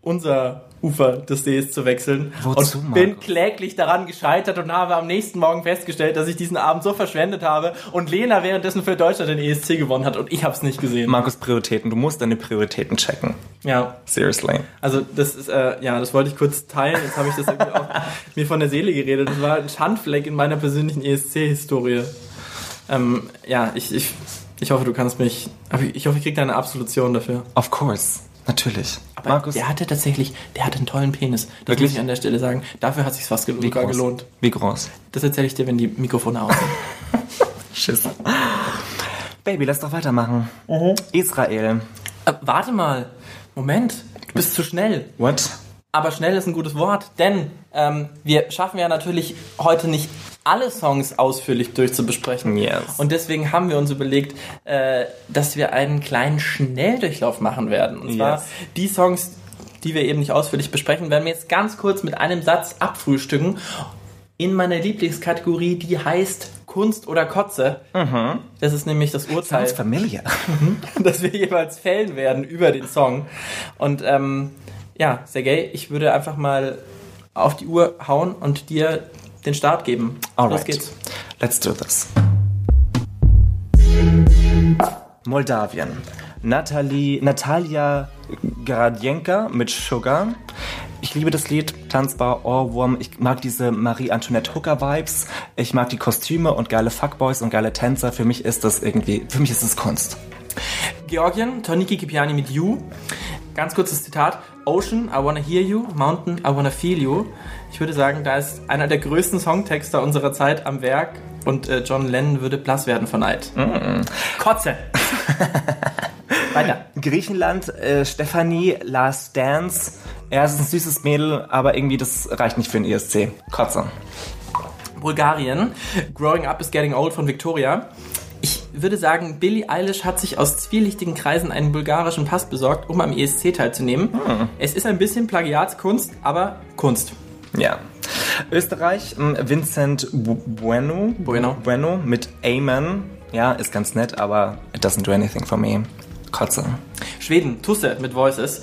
unser Ufer des Sees zu wechseln. Wozu, und bin Markus? kläglich daran gescheitert und habe am nächsten Morgen festgestellt, dass ich diesen Abend so verschwendet habe und Lena währenddessen für Deutschland den ESC gewonnen hat und ich habe es nicht gesehen. Markus, Prioritäten. Du musst deine Prioritäten checken. Ja, Seriously. also das ist, äh, ja, das wollte ich kurz teilen. Jetzt habe ich das irgendwie auch mir von der Seele geredet. Das war ein Schandfleck in meiner persönlichen ESC-Historie. Ähm, ja, ich, ich, ich hoffe, du kannst mich, ich hoffe, ich krieg deine Absolution dafür. Of course. Natürlich. Markus, der hatte tatsächlich, der hat einen tollen Penis. Das Wirklich? muss ich an der Stelle sagen. Dafür hat sich's fast gel- sogar gelohnt. Wie groß? Das erzähle ich dir, wenn die Mikrofone aus sind. Schiss. Baby, lass doch weitermachen. Israel. äh, warte mal. Moment. Du bist zu schnell. What? Aber schnell ist ein gutes Wort, denn ähm, wir schaffen ja natürlich heute nicht alle Songs ausführlich durchzubesprechen. Yes. Und deswegen haben wir uns überlegt, äh, dass wir einen kleinen Schnelldurchlauf machen werden. Und zwar Yes. die Songs, die wir eben nicht ausführlich besprechen, werden wir jetzt ganz kurz mit einem Satz abfrühstücken. In meiner Lieblingskategorie, die heißt Kunst oder Kotze. Das ist nämlich das Urteil Sounds familiar. dass wir jeweils fällen werden über den Song. Und ähm, ja, Sergej, ich würde einfach mal auf die Uhr hauen und dir den Start geben. Los Alright. geht's. Let's do this. Moldawien. Natalie, Natalia Gradienka mit Sugar. Ich liebe das Lied, tanzbar, Ohrwurm. Ich mag diese Marie-Antoinette Hooker-Vibes. Ich mag die Kostüme und geile Fuckboys und geile Tänzer. Für mich ist das irgendwie, für mich ist es Kunst. Georgien, Toniki Kipiani mit You. Ganz kurzes Zitat. Ocean, I wanna hear you. Mountain, I wanna feel you. Ich würde sagen, da ist einer der größten Songtexter unserer Zeit am Werk und äh, John Lennon würde blass werden von Neid. Kotze. Weiter. Griechenland, äh, Stefanie, Last Dance. Es ist ein süßes Mädel, aber irgendwie das reicht nicht für den ESC. Kotze. Bulgarien. Growing Up is Getting Old von Victoria. Ich würde sagen, Billie Eilish hat sich aus zwielichtigen Kreisen einen bulgarischen Pass besorgt, um am ESC teilzunehmen. Es ist ein bisschen Plagiatskunst, aber Kunst. Ja. Österreich, ähm, Vincent Bu- Bueno. Bueno. Bueno mit Amen. Ja, ist ganz nett, aber it doesn't do anything for me. Kotze. Schweden, Tusse mit Voices.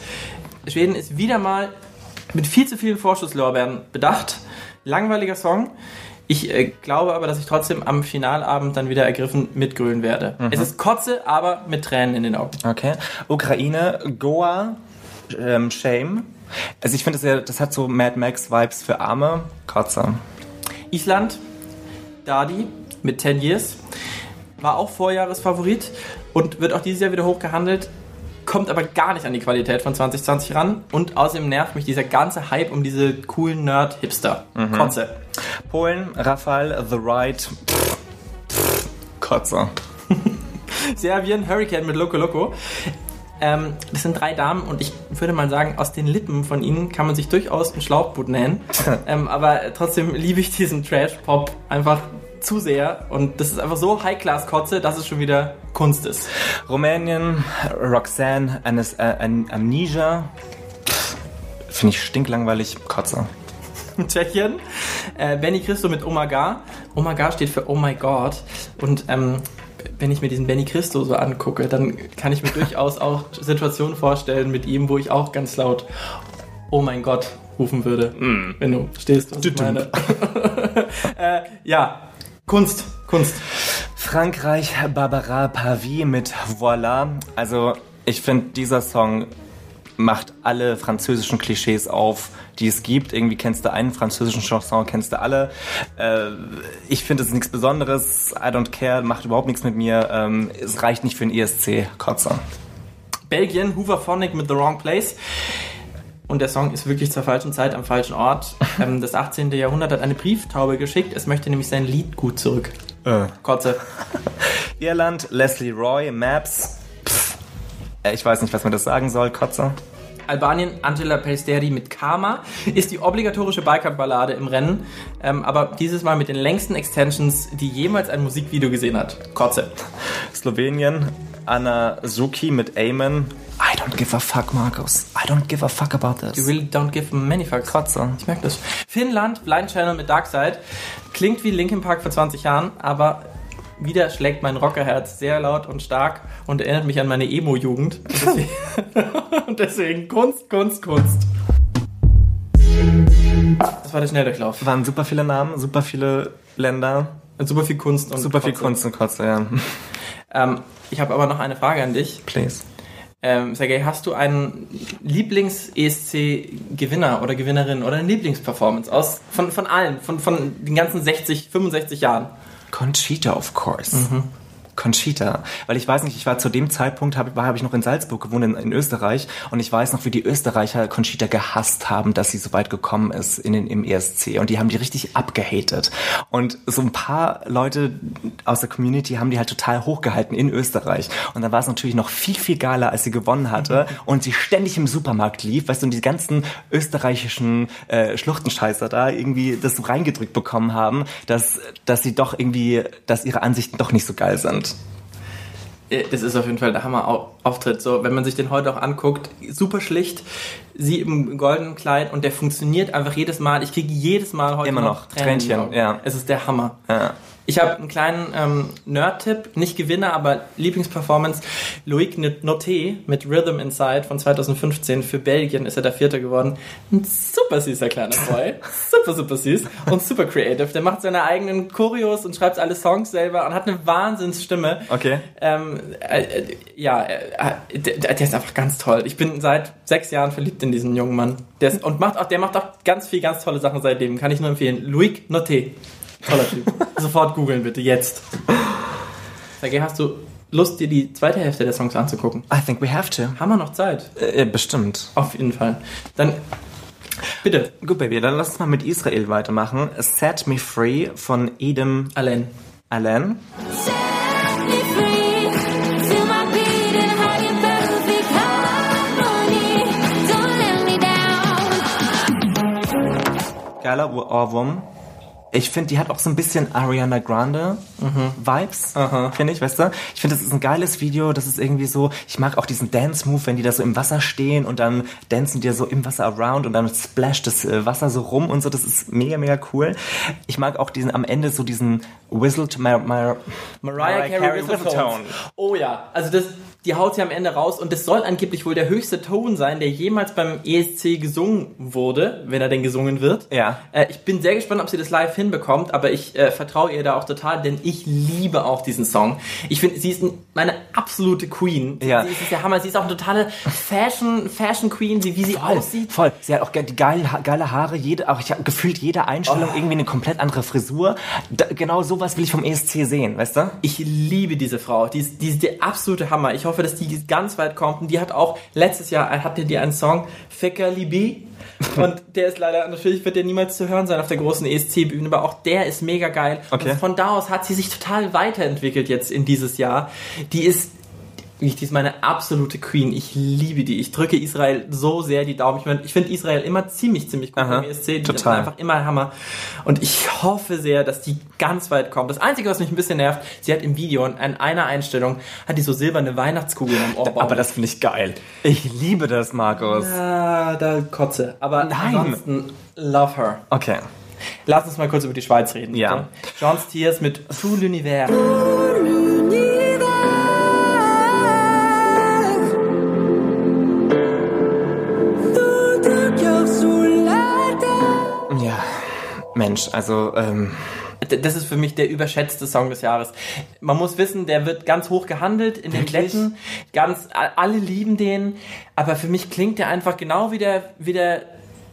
Schweden ist wieder mal mit viel zu vielen Vorschusslorbeeren bedacht. Langweiliger Song. Ich äh, glaube aber, dass ich trotzdem am Finalabend dann wieder ergriffen mitgrölen werde. Es ist Kotze, aber mit Tränen in den Augen. Okay. Ukraine, Goa, ähm, Shame. Also ich finde, das, ja, das hat so Mad Max Vibes für Arme. Kotze. Island, Dadi mit 10 Years. War auch Vorjahresfavorit und wird auch dieses Jahr wieder hochgehandelt. Kommt aber gar nicht an die Qualität von 2020 ran. Und außerdem nervt mich dieser ganze Hype um diese coolen Nerd-Hipster. Kotze. Polen, Rafal, The Ride. Pff, pff, Kotze. Serbien, Hurricane mit Loco Loco. Ähm, das sind drei Damen und ich würde mal sagen, aus den Lippen von ihnen kann man sich durchaus ein Schlauchboot nähen. ähm, aber trotzdem liebe ich diesen Trash-Pop einfach zu sehr und das ist einfach so High-Class-Kotze, dass es schon wieder Kunst ist. Rumänien, Roxanne, Anis, äh, Amnesia. Finde ich stinklangweilig. Kotze. Tschechien, äh, Benny Christo mit Omaga. Omaga steht für Oh my God und ähm, wenn ich mir diesen Benny Christo so angucke, dann kann ich mir durchaus auch Situationen vorstellen mit ihm, wo ich auch ganz laut Oh mein Gott rufen würde, wenn du stehst, was ich meine. äh, ja, Kunst, Kunst. Frankreich, Barbara Pavie mit Voila. Also, ich finde, dieser Song macht alle französischen Klischees auf, die es gibt. Irgendwie kennst du einen französischen Chanson, kennst du alle. Äh, ich finde, es nichts Besonderes. I don't care, macht überhaupt nichts mit mir. Ähm, es reicht nicht für einen ESC. Kotze. Belgien, Hooverphonic mit The Wrong Place. Und der Song ist wirklich zur falschen Zeit am falschen Ort. Ähm, das 18. Jahrhundert hat eine Brieftaube geschickt. Es möchte nämlich sein Lied gut zurück. Kotze. Irland, Leslie Roy, Maps. Äh, Ich weiß nicht, was man das sagen soll. Kotze. Albanien, Angela Pelisteri mit Karma ist die obligatorische Biker-Ballade im Rennen, ähm, aber dieses Mal mit den längsten Extensions, die jemals ein Musikvideo gesehen hat. Kotze. Slowenien, Anna Suki mit Amen. I don't give a fuck, Markus. I don't give a fuck about You this. really don't give many fucks. Kotze. Ich merke das. Finnland, Blind Channel mit Darkside. Klingt wie Linkin Park vor 20 Jahren, aber wieder schlägt mein Rockerherz sehr laut und stark und erinnert mich an meine Emo-Jugend. Und deswegen, und Kunst, Kunst, Kunst. war der Schnelldurchlauf. Waren super viele Namen, super viele Länder, Super viel Kunst und super viel Kotze. Kunst und Kotze, ja. Ähm, ich habe aber noch eine Frage an dich. Please. Ähm, Sergej, hast du einen Lieblings-ESC-Gewinner oder Gewinnerin oder eine Lieblingsperformance aus von, von allen, von, von den ganzen 60, 65 Jahren? Conchita, of course. Mm-hmm. Conchita. Weil ich weiß nicht, ich war zu dem Zeitpunkt, hab, habe ich noch in Salzburg gewohnt, in, in Österreich. Und ich weiß noch, wie die Österreicher Conchita gehasst haben, dass sie so weit gekommen ist in den, im ESC. Und die haben die richtig abgehatet. Und so ein paar Leute aus der Community haben die halt total hochgehalten in Österreich. Und dann war es natürlich noch viel, viel geiler, als sie gewonnen hatte. Und sie ständig im Supermarkt lief, weißt du, und die ganzen österreichischen äh, Schluchtenscheißer da irgendwie das so reingedrückt bekommen haben, dass, dass sie doch irgendwie, dass ihre Ansichten doch nicht so geil sind. Äh, Das ist auf jeden Fall der Hammer-Auftritt. So, wenn man sich den heute auch anguckt, super schlicht. Sie im goldenen Kleid und der funktioniert einfach jedes Mal. Ich kriege jedes Mal heute Immer noch. den Tränchen, ja. Es ist der Hammer. Ja. Ich habe einen kleinen ähm, Nerd-Tipp, nicht Gewinner, aber Lieblingsperformance. Loic Noté mit Rhythm Inside von 2015 für Belgien ist er der Vierte geworden. Ein super süßer kleiner Boy. super, super süß und super creative. Der macht seine eigenen Choreos und schreibt alle Songs selber und hat eine Wahnsinnsstimme. Okay. Ähm, äh, äh, ja, äh, der, der ist einfach ganz toll. Ich bin seit sechs Jahren verliebt in diesen jungen Mann. Der ist, und macht auch, der macht auch ganz viel, ganz tolle Sachen seitdem. Kann ich nur empfehlen. Loic Noté. Toller Typ. Sofort googeln bitte, jetzt. Sergej, hast du Lust, dir die zweite Hälfte der Songs anzugucken? I think we have to. Haben wir noch Zeit? Äh, bestimmt. Auf jeden Fall. Dann, bitte, Gut, Baby, dann lass uns mal mit Israel weitermachen. Set Me Free von Edem Alain. Allen. Set me free, feel my beat and hide in perfect harmony. Don't let me down. Geiler Ohr- Ohrwurm. Ich finde, die hat auch so ein bisschen Ariana Grande Vibes, finde ich, weißt du? Ich finde, das ist ein geiles Video, das ist irgendwie so, ich mag auch diesen Dance-Move, wenn die da so im Wasser stehen und dann dancen die so im Wasser around und dann splasht das äh, Wasser so rum und so, das ist mega, mega cool. Ich mag auch diesen, am Ende so diesen Whistled, Mar Mar Mariah, Carey, Whistletone. Oh ja, also das, die haut sie am Ende raus und das soll angeblich wohl der höchste Ton sein, der jemals beim ESC gesungen wurde, wenn er denn gesungen wird. Ja. Äh, ich bin sehr gespannt, ob sie das live hinbekommt, aber ich äh, vertraue ihr da auch total, denn ich liebe auch diesen Song. Ich finde, sie ist ein- meine absolute Queen. Ja. Sie ist der Hammer. Sie ist auch eine totale Fashion, Fashion Queen, sie, wie sie Voll, aussieht. voll. Sie hat auch ge- die geile, ha- geile Haare, jede, auch ich habe gefühlt jede Einstellung irgendwie eine komplett andere Frisur. Da, genau sowas will ich vom ESC sehen, weißt du? Ich liebe diese Frau. Die ist, die ist der absolute Hammer. Ich hoffe, dass die ganz weit kommt. Und die hat auch letztes Jahr hatte die einen Song Fekka Libi. Und der ist leider, natürlich wird der niemals zu hören sein auf der großen ESC-Bühne, aber auch der ist mega geil. Okay. Und von da aus hat sie sich total weiterentwickelt jetzt in dieses Jahr. Die ist, die ist meine absolute Queen. Ich liebe die. Ich drücke Israel so sehr die Daumen. Ich, mein, ich finde Israel immer ziemlich, ziemlich gut Aha, beim ESC. Die total. sind einfach immer Hammer. Und ich hoffe sehr, dass die ganz weit kommt. Das Einzige, was mich ein bisschen nervt, sie hat im Video an einer Einstellung, hat die so silberne Weihnachtskugeln am Ohrbaum. Aber das finde ich geil. Ich liebe das, Markus. Ah, da kotze. Aber Nein. ansonsten, love her. Okay. Lass uns mal kurz über die Schweiz reden. Ja. bitte. Jean Stiers mit Tout l'univers. Mensch, also, ähm, Das ist für mich der überschätzte Song des Jahres. Man muss wissen, der wird ganz hoch gehandelt in den Wirklich? Wetten. Ganz, a- alle lieben den. Aber für mich klingt der einfach genau wie der, wie der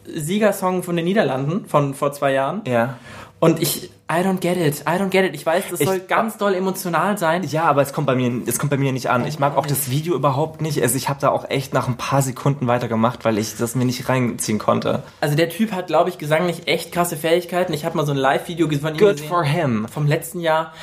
Siegersong von den Niederlanden von vor zwei Jahren. ja. Und ich, I don't get it. I don't get it. Ich weiß, das Ich- soll ganz doll emotional sein. Ja, aber es kommt bei mir, es kommt bei mir nicht an. Ich mag auch das Video überhaupt nicht. Also ich habe da auch echt nach ein paar Sekunden weitergemacht, weil ich das mir nicht reinziehen konnte. Also der Typ hat, glaube ich, gesanglich echt krasse Fähigkeiten. Ich habe mal so ein Live-Video von ihm Good gesehen. for him. Vom letzten Jahr.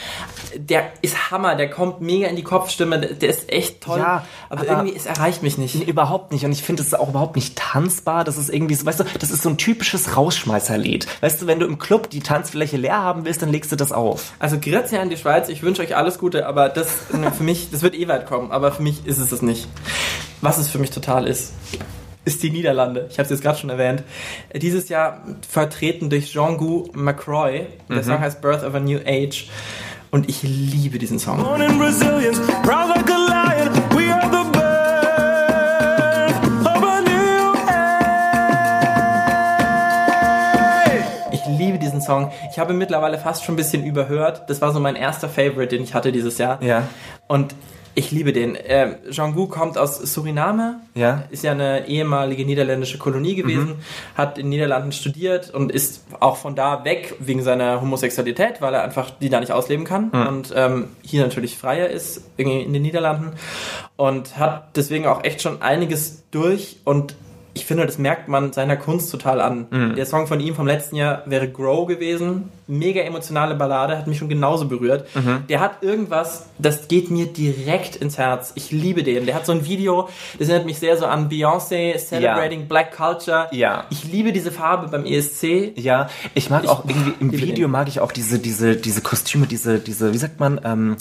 Der ist Hammer. Der kommt mega in die Kopfstimme. Der, ist echt toll. Ja, aber, aber- irgendwie, es erreicht mich nicht. Überhaupt nicht. Und ich finde, es ist auch überhaupt nicht tanzbar. Das ist irgendwie so, weißt du, das ist so ein typisches Rausschmeißerlied. Weißt du, wenn du im Club die Tanzfläche leer haben willst, dann legst du das auf. Also Grüße an die Schweiz. Ich wünsche euch alles Gute, aber das für mich, das wird eh weit kommen. Aber für mich ist es es nicht. Was es für mich total ist, ist die Niederlande. Ich habe es jetzt gerade schon erwähnt. Dieses Jahr vertreten durch Jean-Gu McCroy. Der Song heißt Birth of a New Age. Und ich liebe diesen Song. Born in Brazilians, proud like a lion. Song. Ich habe mittlerweile fast schon ein bisschen überhört. Das war so mein erster Favorite, den ich hatte dieses Jahr. Ja. Und ich liebe den. Ähm, Jean-Gu kommt aus Suriname. Ja. Ist ja eine ehemalige niederländische Kolonie gewesen. Hat in den Niederlanden studiert und ist auch von da weg wegen seiner Homosexualität, weil er einfach die da nicht ausleben kann. Und ähm, hier natürlich freier ist, in den Niederlanden. Und hat deswegen auch echt schon einiges durch und ich finde, das merkt man seiner Kunst total an. Der Song von ihm vom letzten Jahr wäre Grow gewesen. Mega emotionale Ballade, hat mich schon genauso berührt. Der hat irgendwas, das geht mir direkt ins Herz. Ich liebe den. Der hat so ein Video, das erinnert mich sehr so an Beyoncé, Celebrating Black Culture. Ja. Ich liebe diese Farbe beim ESC. Ja, ich mag auch irgendwie im Video den. mag ich auch diese diese diese Kostüme, diese diese wie sagt man ähm,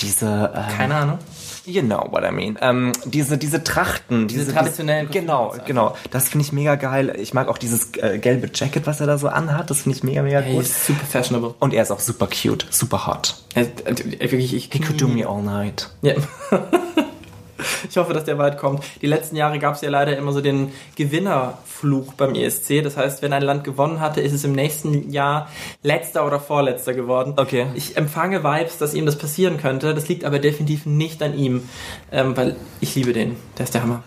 diese ähm, Keine Ahnung. You know what I mean. Ähm, diese, diese Trachten. Diese, traditionellen Diese, genau, Kostüme. genau. Das finde ich mega geil. Ich mag auch dieses äh, gelbe Jacket, was er da so anhat. Das finde ich mega, mega Hey, gut. ist super fashionable. Und er ist auch super cute, super hot. Er, äh, wirklich, ich He could do me all night. Ja. Ich hoffe, dass der weit kommt. Die letzten Jahre gab es ja leider immer so den Gewinnerfluch beim ESC. Das heißt, wenn ein Land gewonnen hatte, ist es im nächsten Jahr letzter oder vorletzter geworden. Okay. Ich empfange Vibes, dass ihm das passieren könnte. Das liegt aber definitiv nicht an ihm, ähm, weil ich liebe den. Der ist der Hammer.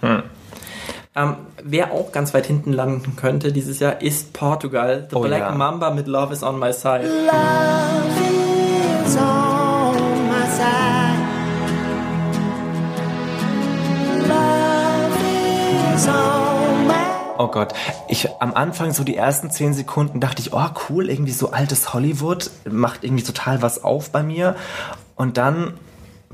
Ähm, wer auch ganz weit hinten landen könnte dieses Jahr, ist Portugal. The Oh Black ja. Mamba mit Love is on my side. is Oh Gott, ich am Anfang so die ersten zehn Sekunden dachte ich, oh cool, irgendwie so altes Hollywood, macht irgendwie total was auf bei mir. Und dann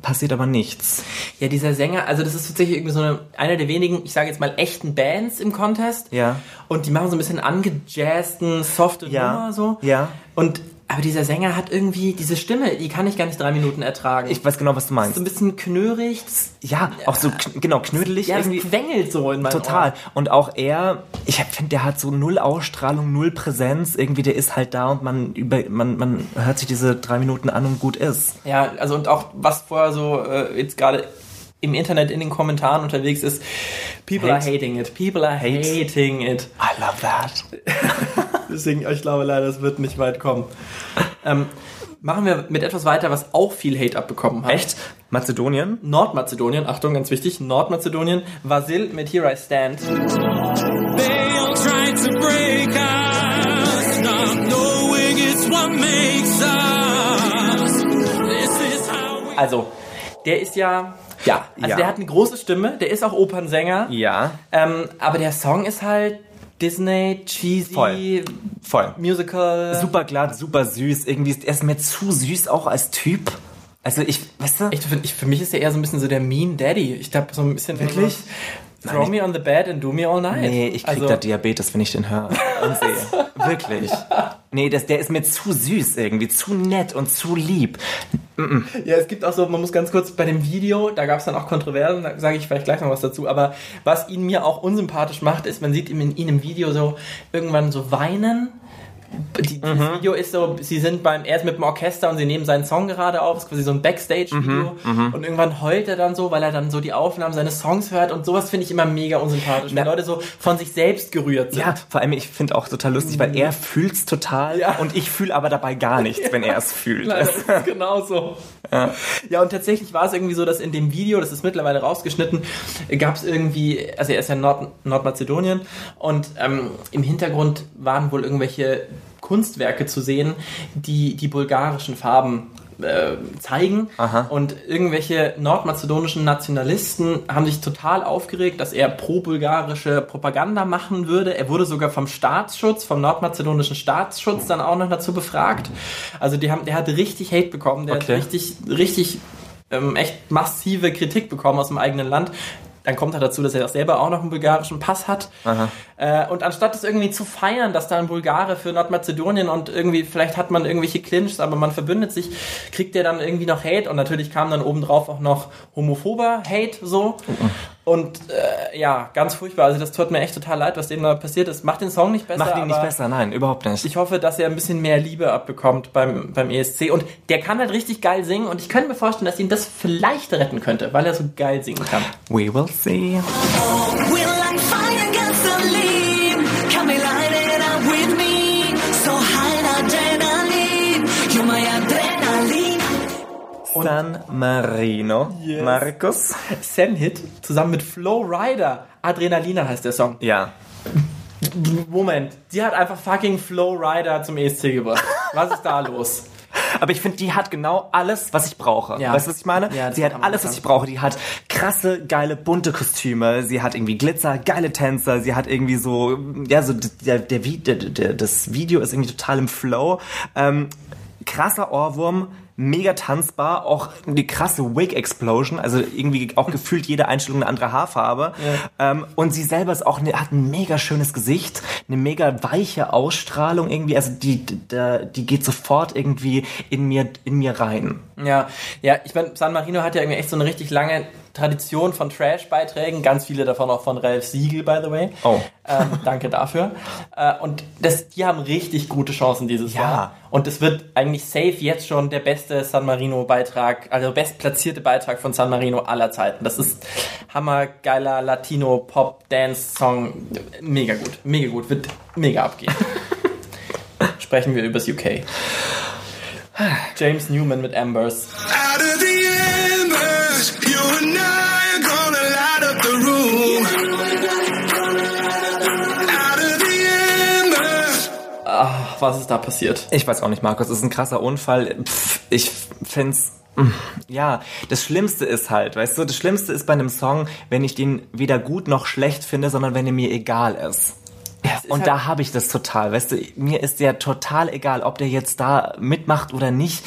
passiert aber nichts. Ja, dieser Sänger, also das ist tatsächlich irgendwie so eine, eine der wenigen, ich sage jetzt mal, echten Bands im Contest. Ja. Und die machen so ein bisschen angejazzten, softe Ja. Nummer so. Ja. Und, aber dieser Sänger hat irgendwie diese Stimme, die kann ich gar nicht drei Minuten ertragen. Ich weiß genau, was du meinst. so ein bisschen knörig. Ja, auch so kn genau knödelig Ja, irgendwie. quengelt so in meinem Total. Ohr. Und auch er, ich finde, der hat so null Ausstrahlung, null Präsenz. Irgendwie, der ist halt da und man über, man, man hört sich diese drei Minuten an und gut ist. Ja, also und auch was vorher so äh, jetzt gerade im Internet in den Kommentaren unterwegs ist, people Hate. are hating it, people are Hate. hating it. I love that. Deswegen, ich glaube leider, es wird nicht weit kommen. Ähm, machen wir mit etwas weiter, was auch viel Hate abbekommen hat. Echt? Mazedonien? Nordmazedonien, Achtung, ganz wichtig, Nordmazedonien, Vasil mit Here I Stand. They all try to break us, not knowing it's what makes us. This is how we Also, der ist ja, ja, also Ja. der hat eine große Stimme, der ist auch Opernsänger, Ja. ähm, aber der Song ist halt Disney, cheesy, Voll. Voll. Musical. Super glatt, super süß. Irgendwie ist er ist mir zu süß auch als Typ. Also ich, weißt du? Ich, für, ich, für mich ist er eher so ein bisschen so der Mean Daddy. Ich glaube, so ein bisschen. Wirklich? So, Throw me on the bed and do me all night. Nee, ich krieg also, da Diabetes, wenn ich den höre und sehe. Wirklich. Nee, das, der ist mir zu süß irgendwie, zu nett und zu lieb. Ja, es gibt auch so, man muss ganz kurz bei dem Video, da gab es dann auch Kontroversen, da sage ich vielleicht gleich noch was dazu, aber was ihn mir auch unsympathisch macht, ist, man sieht ihn in ihn im Video so irgendwann so weinen. Die, dieses Mhm. Video ist so, sie sind beim, er ist mit dem Orchester und sie nehmen seinen Song gerade auf, ist quasi so ein Backstage-Video Mhm, und irgendwann heult er dann so, weil er dann so die Aufnahmen seines Songs hört und sowas finde ich immer mega unsympathisch, wenn Na- Leute so von sich selbst gerührt sind. Ja, vor allem, ich finde auch total lustig, weil er fühlt's total Ja. und ich fühle aber dabei gar nichts, wenn er es fühlt. Nein, das ist genau Ja. und tatsächlich war es irgendwie so, dass in dem Video, das ist mittlerweile rausgeschnitten, gab es irgendwie, also er ist ja in Nord Nordmazedonien und ähm, im Hintergrund waren wohl irgendwelche Kunstwerke zu sehen, die die bulgarischen Farben äh, zeigen Aha. und irgendwelche nordmazedonischen Nationalisten haben sich total aufgeregt, dass er pro-bulgarische Propaganda machen würde. Er wurde sogar vom Staatsschutz, vom nordmazedonischen Staatsschutz dann auch noch dazu befragt. Also die haben, der hat richtig Hate bekommen, der Okay. hat richtig, richtig ähm, echt massive Kritik bekommen aus dem eigenen Land. Dann kommt er dazu, dass er auch selber auch noch einen bulgarischen Pass hat. Äh, und anstatt es irgendwie zu feiern, dass da ein Bulgare für Nordmazedonien und irgendwie, vielleicht hat man irgendwelche Clinches, aber man verbündet sich, kriegt er dann irgendwie noch Hate und natürlich kam dann obendrauf auch noch homophober Hate so. Und äh, ja, ganz furchtbar. Also das tut mir echt total leid, was dem da passiert ist. Macht den Song nicht besser. Macht ihn nicht besser, nein, überhaupt nicht. Ich hoffe, dass er ein bisschen mehr Liebe abbekommt beim, beim ESC. Und der kann halt richtig geil singen und ich könnte mir vorstellen, dass ihn das vielleicht retten könnte, weil er so geil singen kann. We will see. We're San Marino. Markus? Sam Hit zusammen mit Flow Rider. Adrenalina heißt der Song. Ja. Moment, die hat einfach fucking Flow Rider zum ESC gebracht. Was ist da los? Aber ich finde, die hat genau alles, was ich brauche. Ja. Weißt du, was ich meine? Ja, sie hat alles, was ich brauche. Die hat krasse, geile, bunte Kostüme. Sie hat irgendwie Glitzer, geile Tänzer. Sie hat irgendwie so, ja, so der, der, der, der das Video ist irgendwie total im Flow. Ähm, krasser Ohrwurm. Mega tanzbar, auch eine krasse Wig-Explosion, also irgendwie auch gefühlt jede Einstellung eine andere Haarfarbe. Ähm, und sie selber ist auch eine, hat ein mega schönes Gesicht, eine mega weiche Ausstrahlung irgendwie, also die, die, die geht sofort irgendwie in mir, in mir rein. Ja, ja, ich meine, San Marino hat ja irgendwie echt so eine richtig lange Tradition von Trash-Beiträgen, ganz viele davon auch von Ralph Siegel, by the way. Oh. Ähm, danke dafür. Äh, und das, die haben richtig gute Chancen dieses Ja. Jahr. Und es wird eigentlich safe jetzt schon der beste San Marino-Beitrag, also bestplatzierte Beitrag von San Marino aller Zeiten. Das ist hammergeiler Latino-Pop-Dance-Song. Mega gut, mega gut, wird mega abgehen. Sprechen wir übers UK. James Newman mit Ambers. Out of the embers, you and I are gonna light up the room. Out of the embers. Ach, was ist da passiert? Ich weiß auch nicht, Markus, es ist ein krasser Unfall. Pff, ich find's. mm, Ja, das Schlimmste ist halt, weißt du, das Schlimmste ist bei einem Song, wenn ich den weder gut noch schlecht finde, sondern wenn er mir egal ist. Und halt- da habe ich das total, weißt du, mir ist der total egal, ob der jetzt da mitmacht oder nicht.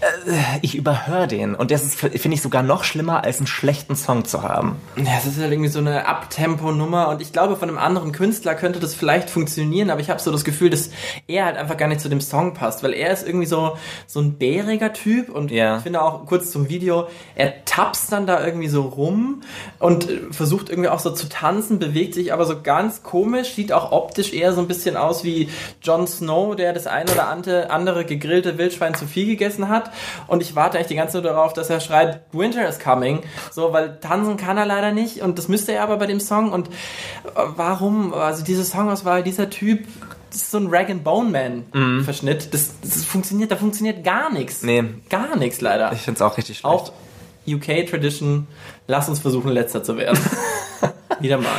Äh, Ich überhöre den. Und das ist, finde ich, sogar noch schlimmer, als einen schlechten Song zu haben. Ja, es ist halt irgendwie so eine Abtempo-Nummer und ich glaube, von einem anderen Künstler könnte das vielleicht funktionieren, aber ich habe so das Gefühl, dass er halt einfach gar nicht zu dem Song passt, weil er ist irgendwie so, so ein bäriger Typ und Ja. ich finde auch kurz zum Video, er tapst dann da irgendwie so rum und versucht irgendwie auch so zu tanzen, bewegt sich aber so ganz komisch, sieht auch optisch eher so ein bisschen aus wie Jon Snow, der das ein oder andere gegrillte Wildschwein zu viel gegessen hat und ich warte eigentlich die ganze Zeit darauf, dass er schreit, Winter is coming, so, weil tanzen kann er leider nicht und das müsste er aber bei dem Song und äh, warum, also diese Songauswahl, dieser Typ, das ist so ein Rag and Bone Man Verschnitt, das, das funktioniert, da funktioniert gar nichts. Nee. Gar nichts leider. Ich finde es auch richtig schlecht. Auch UK Tradition, lass uns versuchen, letzter zu werden. Wieder mal.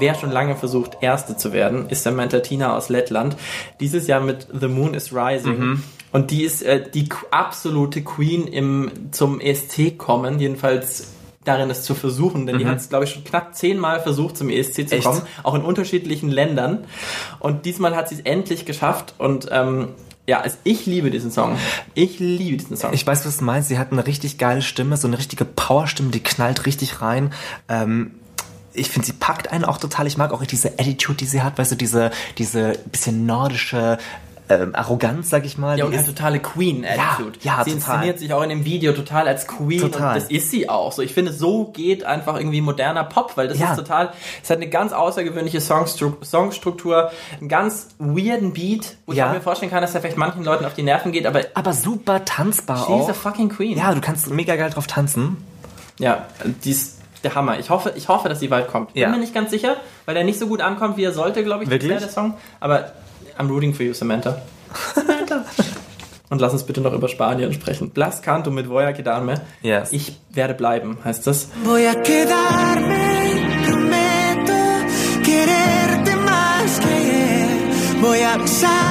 Wer schon lange versucht, Erste zu werden, ist Samantha Tina aus Lettland. Dieses Jahr mit The Moon is Rising. Und die ist äh, die absolute Queen im zum ESC kommen, jedenfalls darin es zu versuchen, denn die hat es, glaube ich, schon knapp zehnmal versucht, zum ESC zu Echt? kommen, auch in unterschiedlichen Ländern. Und diesmal hat sie es endlich geschafft und ähm, ja, ich liebe diesen Song. Ich liebe diesen Song. Ich weiß, was du meinst. Sie hat eine richtig geile Stimme, so eine richtige Powerstimme, die knallt richtig rein. Ähm, ich finde, sie packt einen auch total. Ich mag auch diese Attitude, die sie hat, weißt du, diese, diese bisschen nordische ähm, Arroganz, sag ich mal. Ja, und eine totale Queen-Attitude. Ja, ja, sie total. inszeniert sich auch in dem Video total als Queen Total. und das ist sie auch. So, ich finde, so geht einfach irgendwie moderner Pop, weil das Ja. ist total, es hat eine ganz außergewöhnliche Songstru Songstruktur, einen ganz weirden Beat, wo Ja. ich mir vorstellen kann, dass er vielleicht manchen Leuten auf die Nerven geht, aber aber super tanzbar she's auch. a fucking Queen. Ja, du kannst mega geil drauf tanzen. ja, die ist der Hammer. Ich hoffe, ich hoffe, dass sie bald kommt. Ja. Bin mir nicht ganz sicher, weil er nicht so gut ankommt, wie er sollte, glaube ich, Wirklich? der Song. Aber I'm rooting for you, Samantha. Samantha. Und lass uns bitte noch über Spanien sprechen. Blas Canto mit Voy a quedarme. Yes. Ich werde bleiben, heißt das. Voy a quedarme, prometo quererte más que ayer. Voy a lento.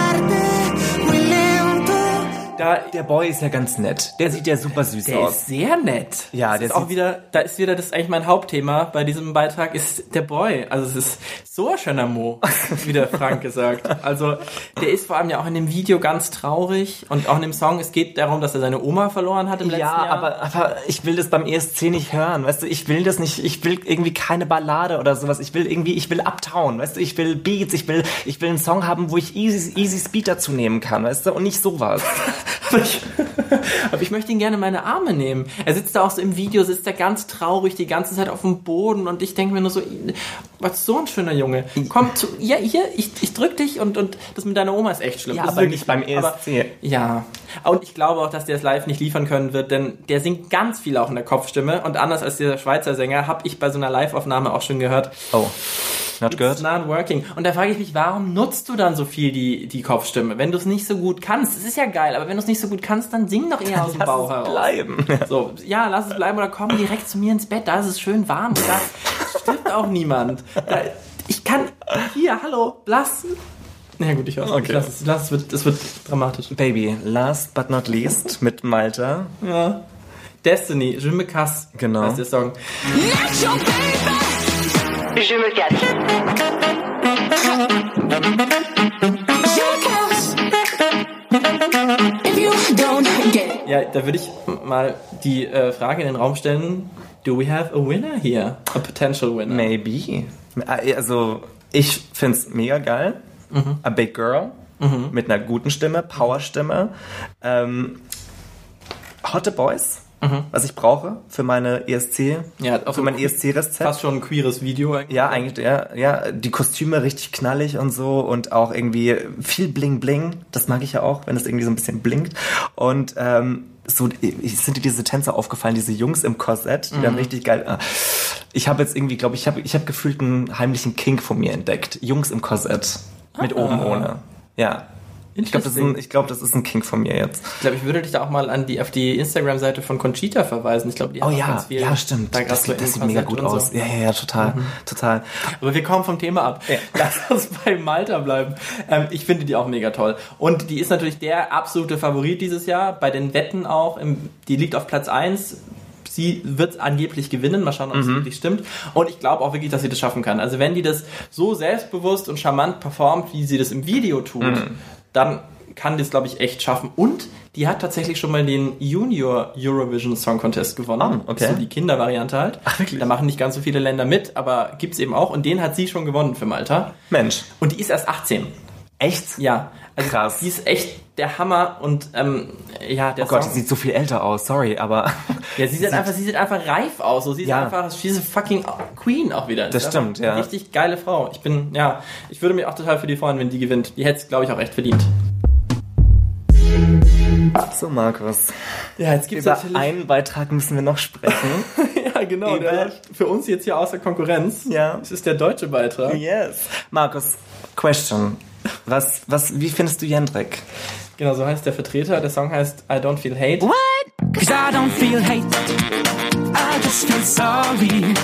Da, der Boy ist ja ganz nett. Der sieht ja super süß Der aus. ist sehr nett. Ja, das der ist auch wieder, da ist wieder das eigentlich mein Hauptthema bei diesem Beitrag ist der Boy. Also es ist so ein schöner Mo, wie der Frank gesagt. Also der ist vor allem ja auch in dem Video ganz traurig und auch in dem Song. Es geht darum, dass er seine Oma verloren hat im letzten Ja, Jahr. aber, aber ich will das beim ESC nicht hören, weißt du, ich will das nicht, ich will irgendwie keine Ballade oder sowas, ich will irgendwie, ich will Uptown, weißt du, ich will Beats, ich will, ich will einen Song haben, wo ich easy, easy Speed dazu nehmen kann, weißt du, und nicht sowas. aber, ich, aber ich möchte ihn gerne in meine Arme nehmen. Er sitzt da auch so im Video, sitzt da ganz traurig die ganze Zeit auf dem Boden und ich denke mir nur so, was so ein schöner Junge. Komm zu, ja, hier, ich, ich drück dich und, und das mit deiner Oma ist echt schlimm. Ja, das aber wirklich nicht beim. Aber- ESC. ja, und ich glaube auch, dass der es live nicht liefern können wird, denn der singt ganz viel auch in der Kopfstimme und anders als dieser Schweizer Sänger habe ich bei so einer Live-Aufnahme auch schon gehört, Oh, not It's good. not working. Und da frage ich mich, warum nutzt du dann so viel die, die Kopfstimme, wenn du es nicht so gut kannst? Es ist ja geil, aber wenn du es nicht so gut kannst, dann sing doch eher aus dem Lass Bauch es heraus. bleiben. So, ja, lass es bleiben oder komm direkt zu mir ins Bett, da ist es schön warm. Da stirbt auch niemand. Da, ich kann, hier, hallo, lass. Na ja, gut, ich höre Okay. Lass es, lass es, wird, es wird dramatisch. Baby, last but not least mit Malta. Ja. Destiny, Je me casse, Genau. heißt der Song. Let your baby. Je me casse. Jackass. If you don't get it. Ja, da würde ich mal die äh, Frage in den Raum stellen, do we have a winner here? A potential winner? Maybe. Also, ich find's mega geil. A big girl. Mit einer guten Stimme, Powerstimme. Ähm, Hotte Boys, was ich brauche für meine ESC, Ja, auch für mein. ESC-Rezept. Fast schon ein queeres Video. eigentlich. Ja, eigentlich, ja, ja, die Kostüme richtig knallig und so und auch irgendwie viel Bling Bling. Das mag ich ja auch, wenn es irgendwie so ein bisschen blinkt. Und ähm, so sind dir diese Tänzer aufgefallen, diese Jungs im Korsett, die dann richtig geil. äh, Ich habe jetzt irgendwie, glaube ich, habe ich habe gefühlt einen heimlichen Kink von mir entdeckt. Jungs im Korsett mit oben ohne. Ja. Ich glaube, das, ist ein- ich glaub, das ist ein Kink von mir jetzt. Ich glaube, ich würde dich da auch mal an die, auf die Instagram-Seite von Conchita verweisen. Ich glaube, die Oh hat auch ja, ganz viel ja, stimmt. Da Das, so das sieht mega gut aus. So. Ja, ja, ja, total, total. Aber wir kommen vom Thema ab. Lass uns bei Malta bleiben. Ähm, ich finde die auch mega toll. Und die ist natürlich der absolute Favorit dieses Jahr. Bei den Wetten auch. Im, die liegt auf Platz 1. Sie wird angeblich gewinnen. Mal schauen, ob es wirklich stimmt. Und ich glaube auch wirklich, dass sie das schaffen kann. Also wenn die das so selbstbewusst und charmant performt, wie sie das im Video tut, dann kann das, glaube ich, echt schaffen. Und die hat tatsächlich schon mal den Junior Eurovision Song Contest gewonnen. Ah, okay. So die Kindervariante halt. Ach, wirklich? Da machen nicht ganz so viele Länder mit, aber gibt's eben auch. Und den hat sie schon gewonnen für Malta. Mensch, Und die ist erst 18. echt? Ja. Also Krass. Die ist echt der Hammer und ähm, ja, der Oh Gott, Song. sie sieht so viel älter aus, sorry, aber ja, sie sieht einfach, sie sieht einfach reif aus. So, sie ist Ja. einfach, she's a fucking Queen auch wieder. Das Ist stimmt, ja. Richtig geile Frau. Ich bin, ja, ich würde mich auch total für die freuen, wenn die gewinnt. Die hätte es, glaube ich, auch echt verdient. so Markus. Ja, jetzt gibt's Über natürlich. einen Beitrag müssen wir noch sprechen. ja, genau. Der Über- läuft für uns jetzt hier außer Konkurrenz. Ja. Das ist der deutsche Beitrag. yes. Markus, question. Was, was, wie findest du Jendrik? Genau, so heißt der Vertreter. Der Song heißt I Don't Feel Hate. What? Cause I don't feel hate. I just feel sorry.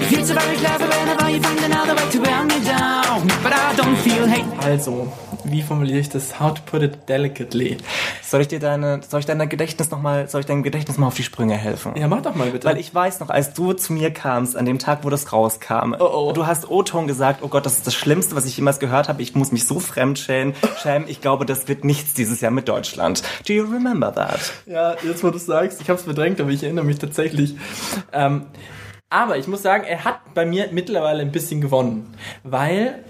It feels so very clever whenever you find another way to wear me down. But I don't feel hate. Also, wie formuliere ich das? How to put it delicately. Soll ich dir deine, soll ich deiner Gedächtnis noch mal, soll ich deinem Gedächtnis mal auf die Sprünge helfen? Ja, mach doch mal bitte. Weil ich weiß noch, als du zu mir kamst, an dem Tag, wo das rauskam, oh. du hast O-Ton gesagt, oh Gott, das ist das Schlimmste, was ich jemals gehört habe. Ich muss mich so fremd schämen. schämen. Ich glaube, das wird nichts dieses Jahr mit Deutschland. Do you remember that? Ja, jetzt wo du sagst, ich habe es verdrängt, aber ich erinnere mich tatsächlich. Ähm, aber ich muss sagen, er hat bei mir mittlerweile ein bisschen gewonnen, weil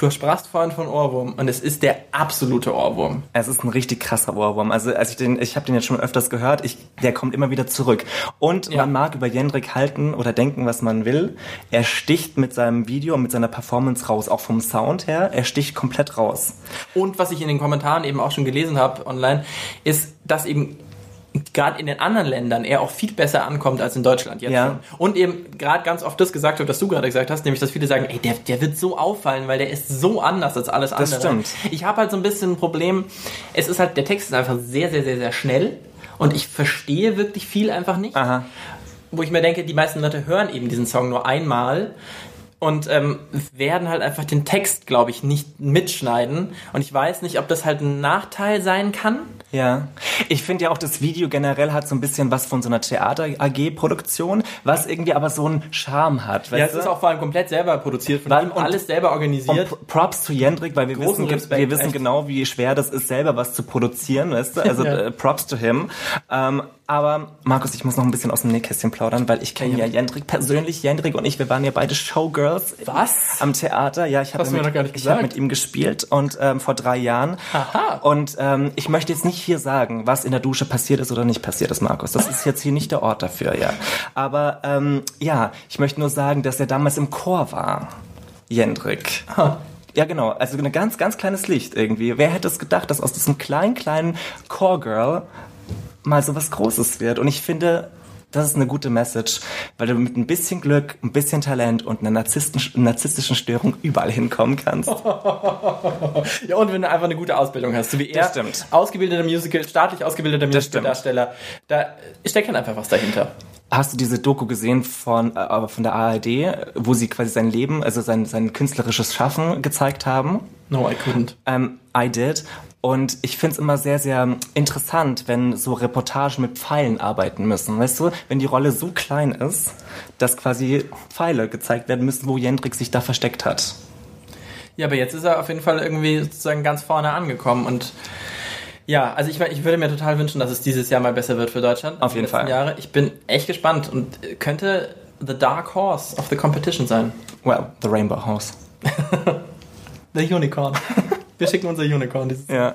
du sprachst vorhin von Ohrwurm und es ist der absolute Ohrwurm. Es ist ein richtig krasser Ohrwurm. Also als ich den, ich habe den jetzt schon öfters gehört, ich, der kommt immer wieder zurück. Und Ja. man mag über Jendrik halten oder denken, was man will. Er sticht mit seinem Video und mit seiner Performance raus, auch vom Sound her. Er sticht komplett raus. Und was ich in den Kommentaren eben auch schon gelesen habe online, ist, dass eben gerade in den anderen Ländern er auch viel besser ankommt als in Deutschland jetzt Ja. schon. Und eben gerade ganz oft das gesagt habe, was du gerade gesagt hast, nämlich dass viele sagen, ey, der, der wird so auffallen, weil der ist so anders als alles andere. stimmt. Ich habe halt so ein bisschen ein Problem, es ist halt, der Text ist einfach sehr, sehr, sehr, sehr schnell und ich verstehe wirklich viel einfach nicht. Aha. Wo ich mir denke, die meisten Leute hören eben diesen Song nur einmal und ähm, werden halt einfach den Text, glaube ich, nicht mitschneiden. Und ich weiß nicht, ob das halt ein Nachteil sein kann. Ja. Ich finde ja auch, das Video generell hat so ein bisschen was von so einer Theater-AG-Produktion, was irgendwie aber so einen Charme hat. Ja, es ist auch vor allem komplett selber produziert, von und- alles selber Und organisiert. P- Props zu Jendrik, weil wir Großen wissen, Respekt, wir wissen echt. genau, wie schwer das ist, selber was zu produzieren, weißt du? Also Ja. äh, Props to him. Ähm, aber Markus, ich muss noch ein bisschen aus dem Nähkästchen plaudern, weil ich kenne ja, Jendrik persönlich. Jendrik und ich, wir waren ja beide Showgirls. Was? Am Theater, ja, ich habe mit, noch gar nicht ich hab mit ihm gespielt und ähm, vor drei Jahren. Aha. Und ähm, ich möchte jetzt nicht hier sagen, was in der Dusche passiert ist oder nicht passiert ist, Markus. Das ist jetzt hier nicht der Ort dafür, ja. Aber ähm, ja, ich möchte nur sagen, dass er damals im Chor war. Jendrik. Ja, genau. Also ein ganz, ganz kleines Licht irgendwie. Wer hätte es gedacht, dass aus diesem kleinen, kleinen Core-Girl mal so was Großes wird? Und ich finde, das ist eine gute Message, weil du mit ein bisschen Glück, ein bisschen Talent und einer narzisstischen, narzisstischen Störung überall hinkommen kannst. Ja, und wenn du einfach eine gute Ausbildung hast, so wie er, Das stimmt. ausgebildeter Musical, staatlich ausgebildeter. Musicaldarsteller, da steckt dann einfach was dahinter. Hast du diese Doku gesehen von, äh, von der ARD, wo sie quasi sein Leben, also sein, sein künstlerisches Schaffen gezeigt haben? No, I couldn't. Ähm, I did. Und ich find's immer sehr, sehr interessant, wenn so Reportagen mit Pfeilen arbeiten müssen. Weißt du, wenn die Rolle so klein ist, dass quasi Pfeile gezeigt werden müssen, wo Jendrik sich da versteckt hat. Ja, aber jetzt ist er auf jeden Fall irgendwie sozusagen ganz vorne angekommen und ja, also ich, ich würde mir total wünschen, dass es dieses Jahr mal besser wird für Deutschland. Auf jeden Fall. Jahre. Ich bin echt gespannt und könnte the dark horse of the competition sein. Well, the Rainbow House. The Unicorn. Wir schicken unser Unicorn Ja.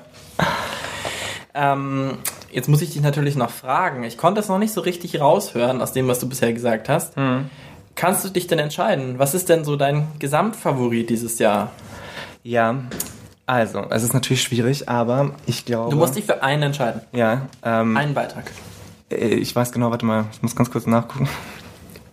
Ähm, jetzt muss ich dich natürlich noch fragen. Ich konnte es noch nicht so richtig raushören aus dem, was du bisher gesagt hast. Kannst du dich denn entscheiden? Was ist denn so dein Gesamtfavorit dieses Jahr? Ja. Also, es ist natürlich schwierig, aber ich glaube. Du musst dich für einen entscheiden. Ja, ähm, Einen Beitrag. äh, ich weiß genau, warte mal, ich muss ganz kurz nachgucken.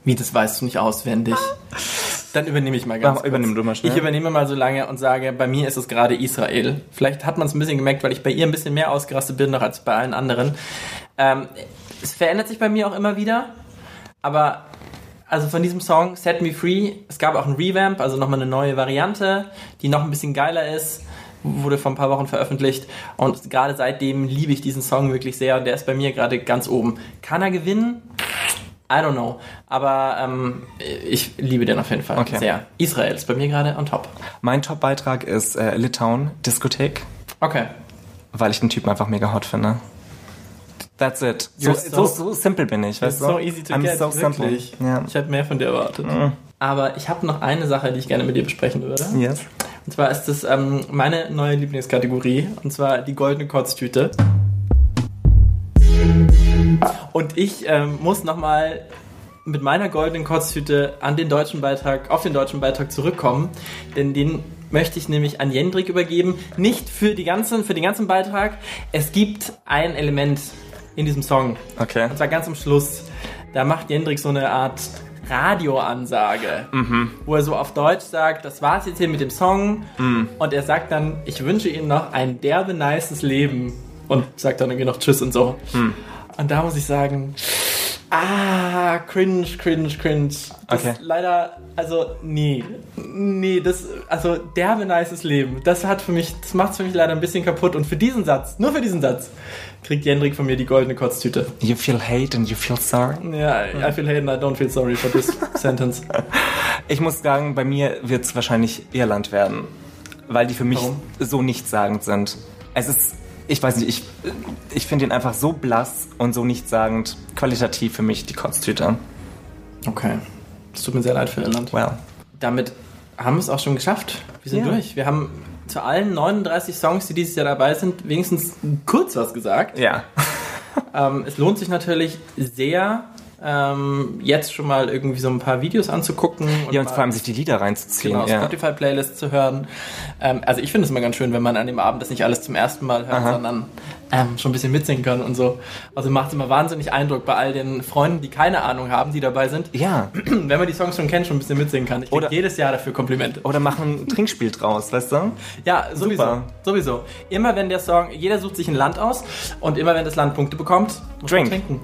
Wie, das weißt du nicht auswendig? Dann übernehme ich mal ganz Mach, kurz. übernimm du mal schnell. Ich übernehme mal so lange und sage, bei mir ist es gerade Israel. Vielleicht hat man es ein bisschen gemerkt, weil ich bei ihr ein bisschen mehr ausgerastet bin noch als bei allen anderen. Ähm, es verändert sich bei mir auch immer wieder, aber also von diesem Song Set Me Free, es gab auch ein Revamp, also nochmal eine neue Variante, die noch ein bisschen geiler ist, wurde vor ein paar Wochen veröffentlicht und gerade seitdem liebe ich diesen Song wirklich sehr und der ist bei mir gerade ganz oben. Kann er gewinnen? I don't know. Aber ähm, ich liebe den auf jeden Fall Okay. sehr. Israel ist bei mir gerade on top. Mein Top-Beitrag ist äh, Litauen Diskothek, Okay. weil ich den Typen einfach mega hot finde. That's it. So, so, so- so, simple bin ich, weißt du? So easy to I'm get, so simple. Ja. Ich hätte mehr von dir erwartet. Aber ich habe noch eine Sache, die ich gerne mit dir besprechen würde. Yes. Und zwar ist das ähm, meine neue Lieblingskategorie. Und zwar die goldene Kotztüte. Und ich ähm, muss nochmal mit meiner goldenen Kotztüte an den deutschen Beitrag, auf den deutschen Beitrag zurückkommen. Denn den möchte ich nämlich an Jendrik übergeben. Nicht für, die ganzen, für den ganzen Beitrag. Es gibt ein Element in diesem Song. Okay. Und zwar ganz am Schluss. Da macht Jendrik so eine Art Radioansage, wo er so auf Deutsch sagt, das war's jetzt hier mit dem Song. Und er sagt dann, ich wünsche Ihnen noch ein derbe nices Leben. Und sagt dann irgendwie noch Tschüss und so. Und da muss ich sagen, ah, cringe, cringe, cringe. Das Okay. ist leider, also nee, nee, das, also derbe nices Leben. Das hat für mich, das macht's für mich leider ein bisschen kaputt. Und für diesen Satz, nur für diesen Satz, kriegt Jendrik von mir die goldene Kotztüte. You feel hate and you feel sorry. Ja, I feel hate and I don't feel sorry for this sentence. Ich muss sagen, bei mir wird es wahrscheinlich Irland werden, weil die für mich Warum? so nichtssagend sind. Es ist, ich weiß nicht, ich, ich finde ihn einfach so blass und so nichtssagend, qualitativ für mich die Kotztüte. Okay. Es tut mir sehr leid für Irland. Well. Damit haben wir es auch schon geschafft. Wir sind Ja. durch. Wir haben zu allen 39 Songs, die dieses Jahr dabei sind, wenigstens kurz was gesagt. Ja. Ähm, es lohnt sich natürlich sehr, ähm, jetzt schon mal irgendwie so ein paar Videos anzugucken. Ja, und vor allem sich die Lieder reinzuziehen. genau, ja. Spotify-Playlists zu hören. Ähm, also ich finde es immer ganz schön, wenn man an dem Abend das nicht alles zum ersten Mal hört, Aha. sondern ähm, schon ein bisschen mitsingen kann und so. Also macht es immer wahnsinnig Eindruck bei all den Freunden, die keine Ahnung haben, die dabei sind. ja. Wenn man die Songs schon kennt, schon ein bisschen mitsingen kann. Ich krieg Oder- jedes Jahr dafür Komplimente. Oder machen ein Trinkspiel draus, weißt du? Ja, sowieso. Super. Sowieso. Immer wenn der Song, jeder sucht sich ein Land aus und immer wenn das Land Punkte bekommt, muss Drink. man trinken.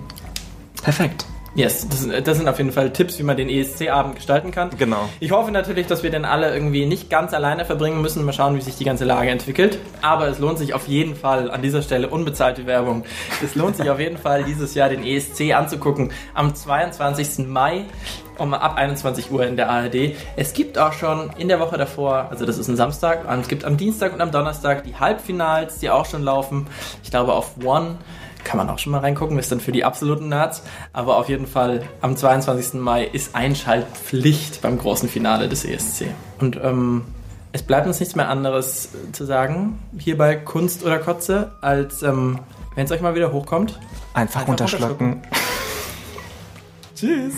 Perfekt. Yes, das, sind- das sind auf jeden Fall Tipps, wie man den ESC-Abend gestalten kann. Genau. Ich hoffe natürlich, dass wir den alle irgendwie nicht ganz alleine verbringen müssen. Mal schauen, wie sich die ganze Lage entwickelt. Aber es lohnt sich auf jeden Fall an dieser Stelle unbezahlte Werbung. Es lohnt sich auf jeden Fall dieses Jahr den ESC anzugucken. Am 22. Mai um ab 21 Uhr in der ARD. Es gibt auch schon in der Woche davor, also das ist ein Samstag, es gibt am Dienstag und am Donnerstag die Halbfinals, die auch schon laufen. Ich glaube auf One kann man auch schon mal reingucken, ist dann für die absoluten Nerds. Aber auf jeden Fall am 22. Mai ist Einschaltpflicht beim großen Finale des ESC. Und ähm, es bleibt uns nichts mehr anderes äh, zu sagen, hier bei Kunst oder Kotze, als ähm, wenn es euch mal wieder hochkommt. Einfach, einfach runterschlucken. Tschüss.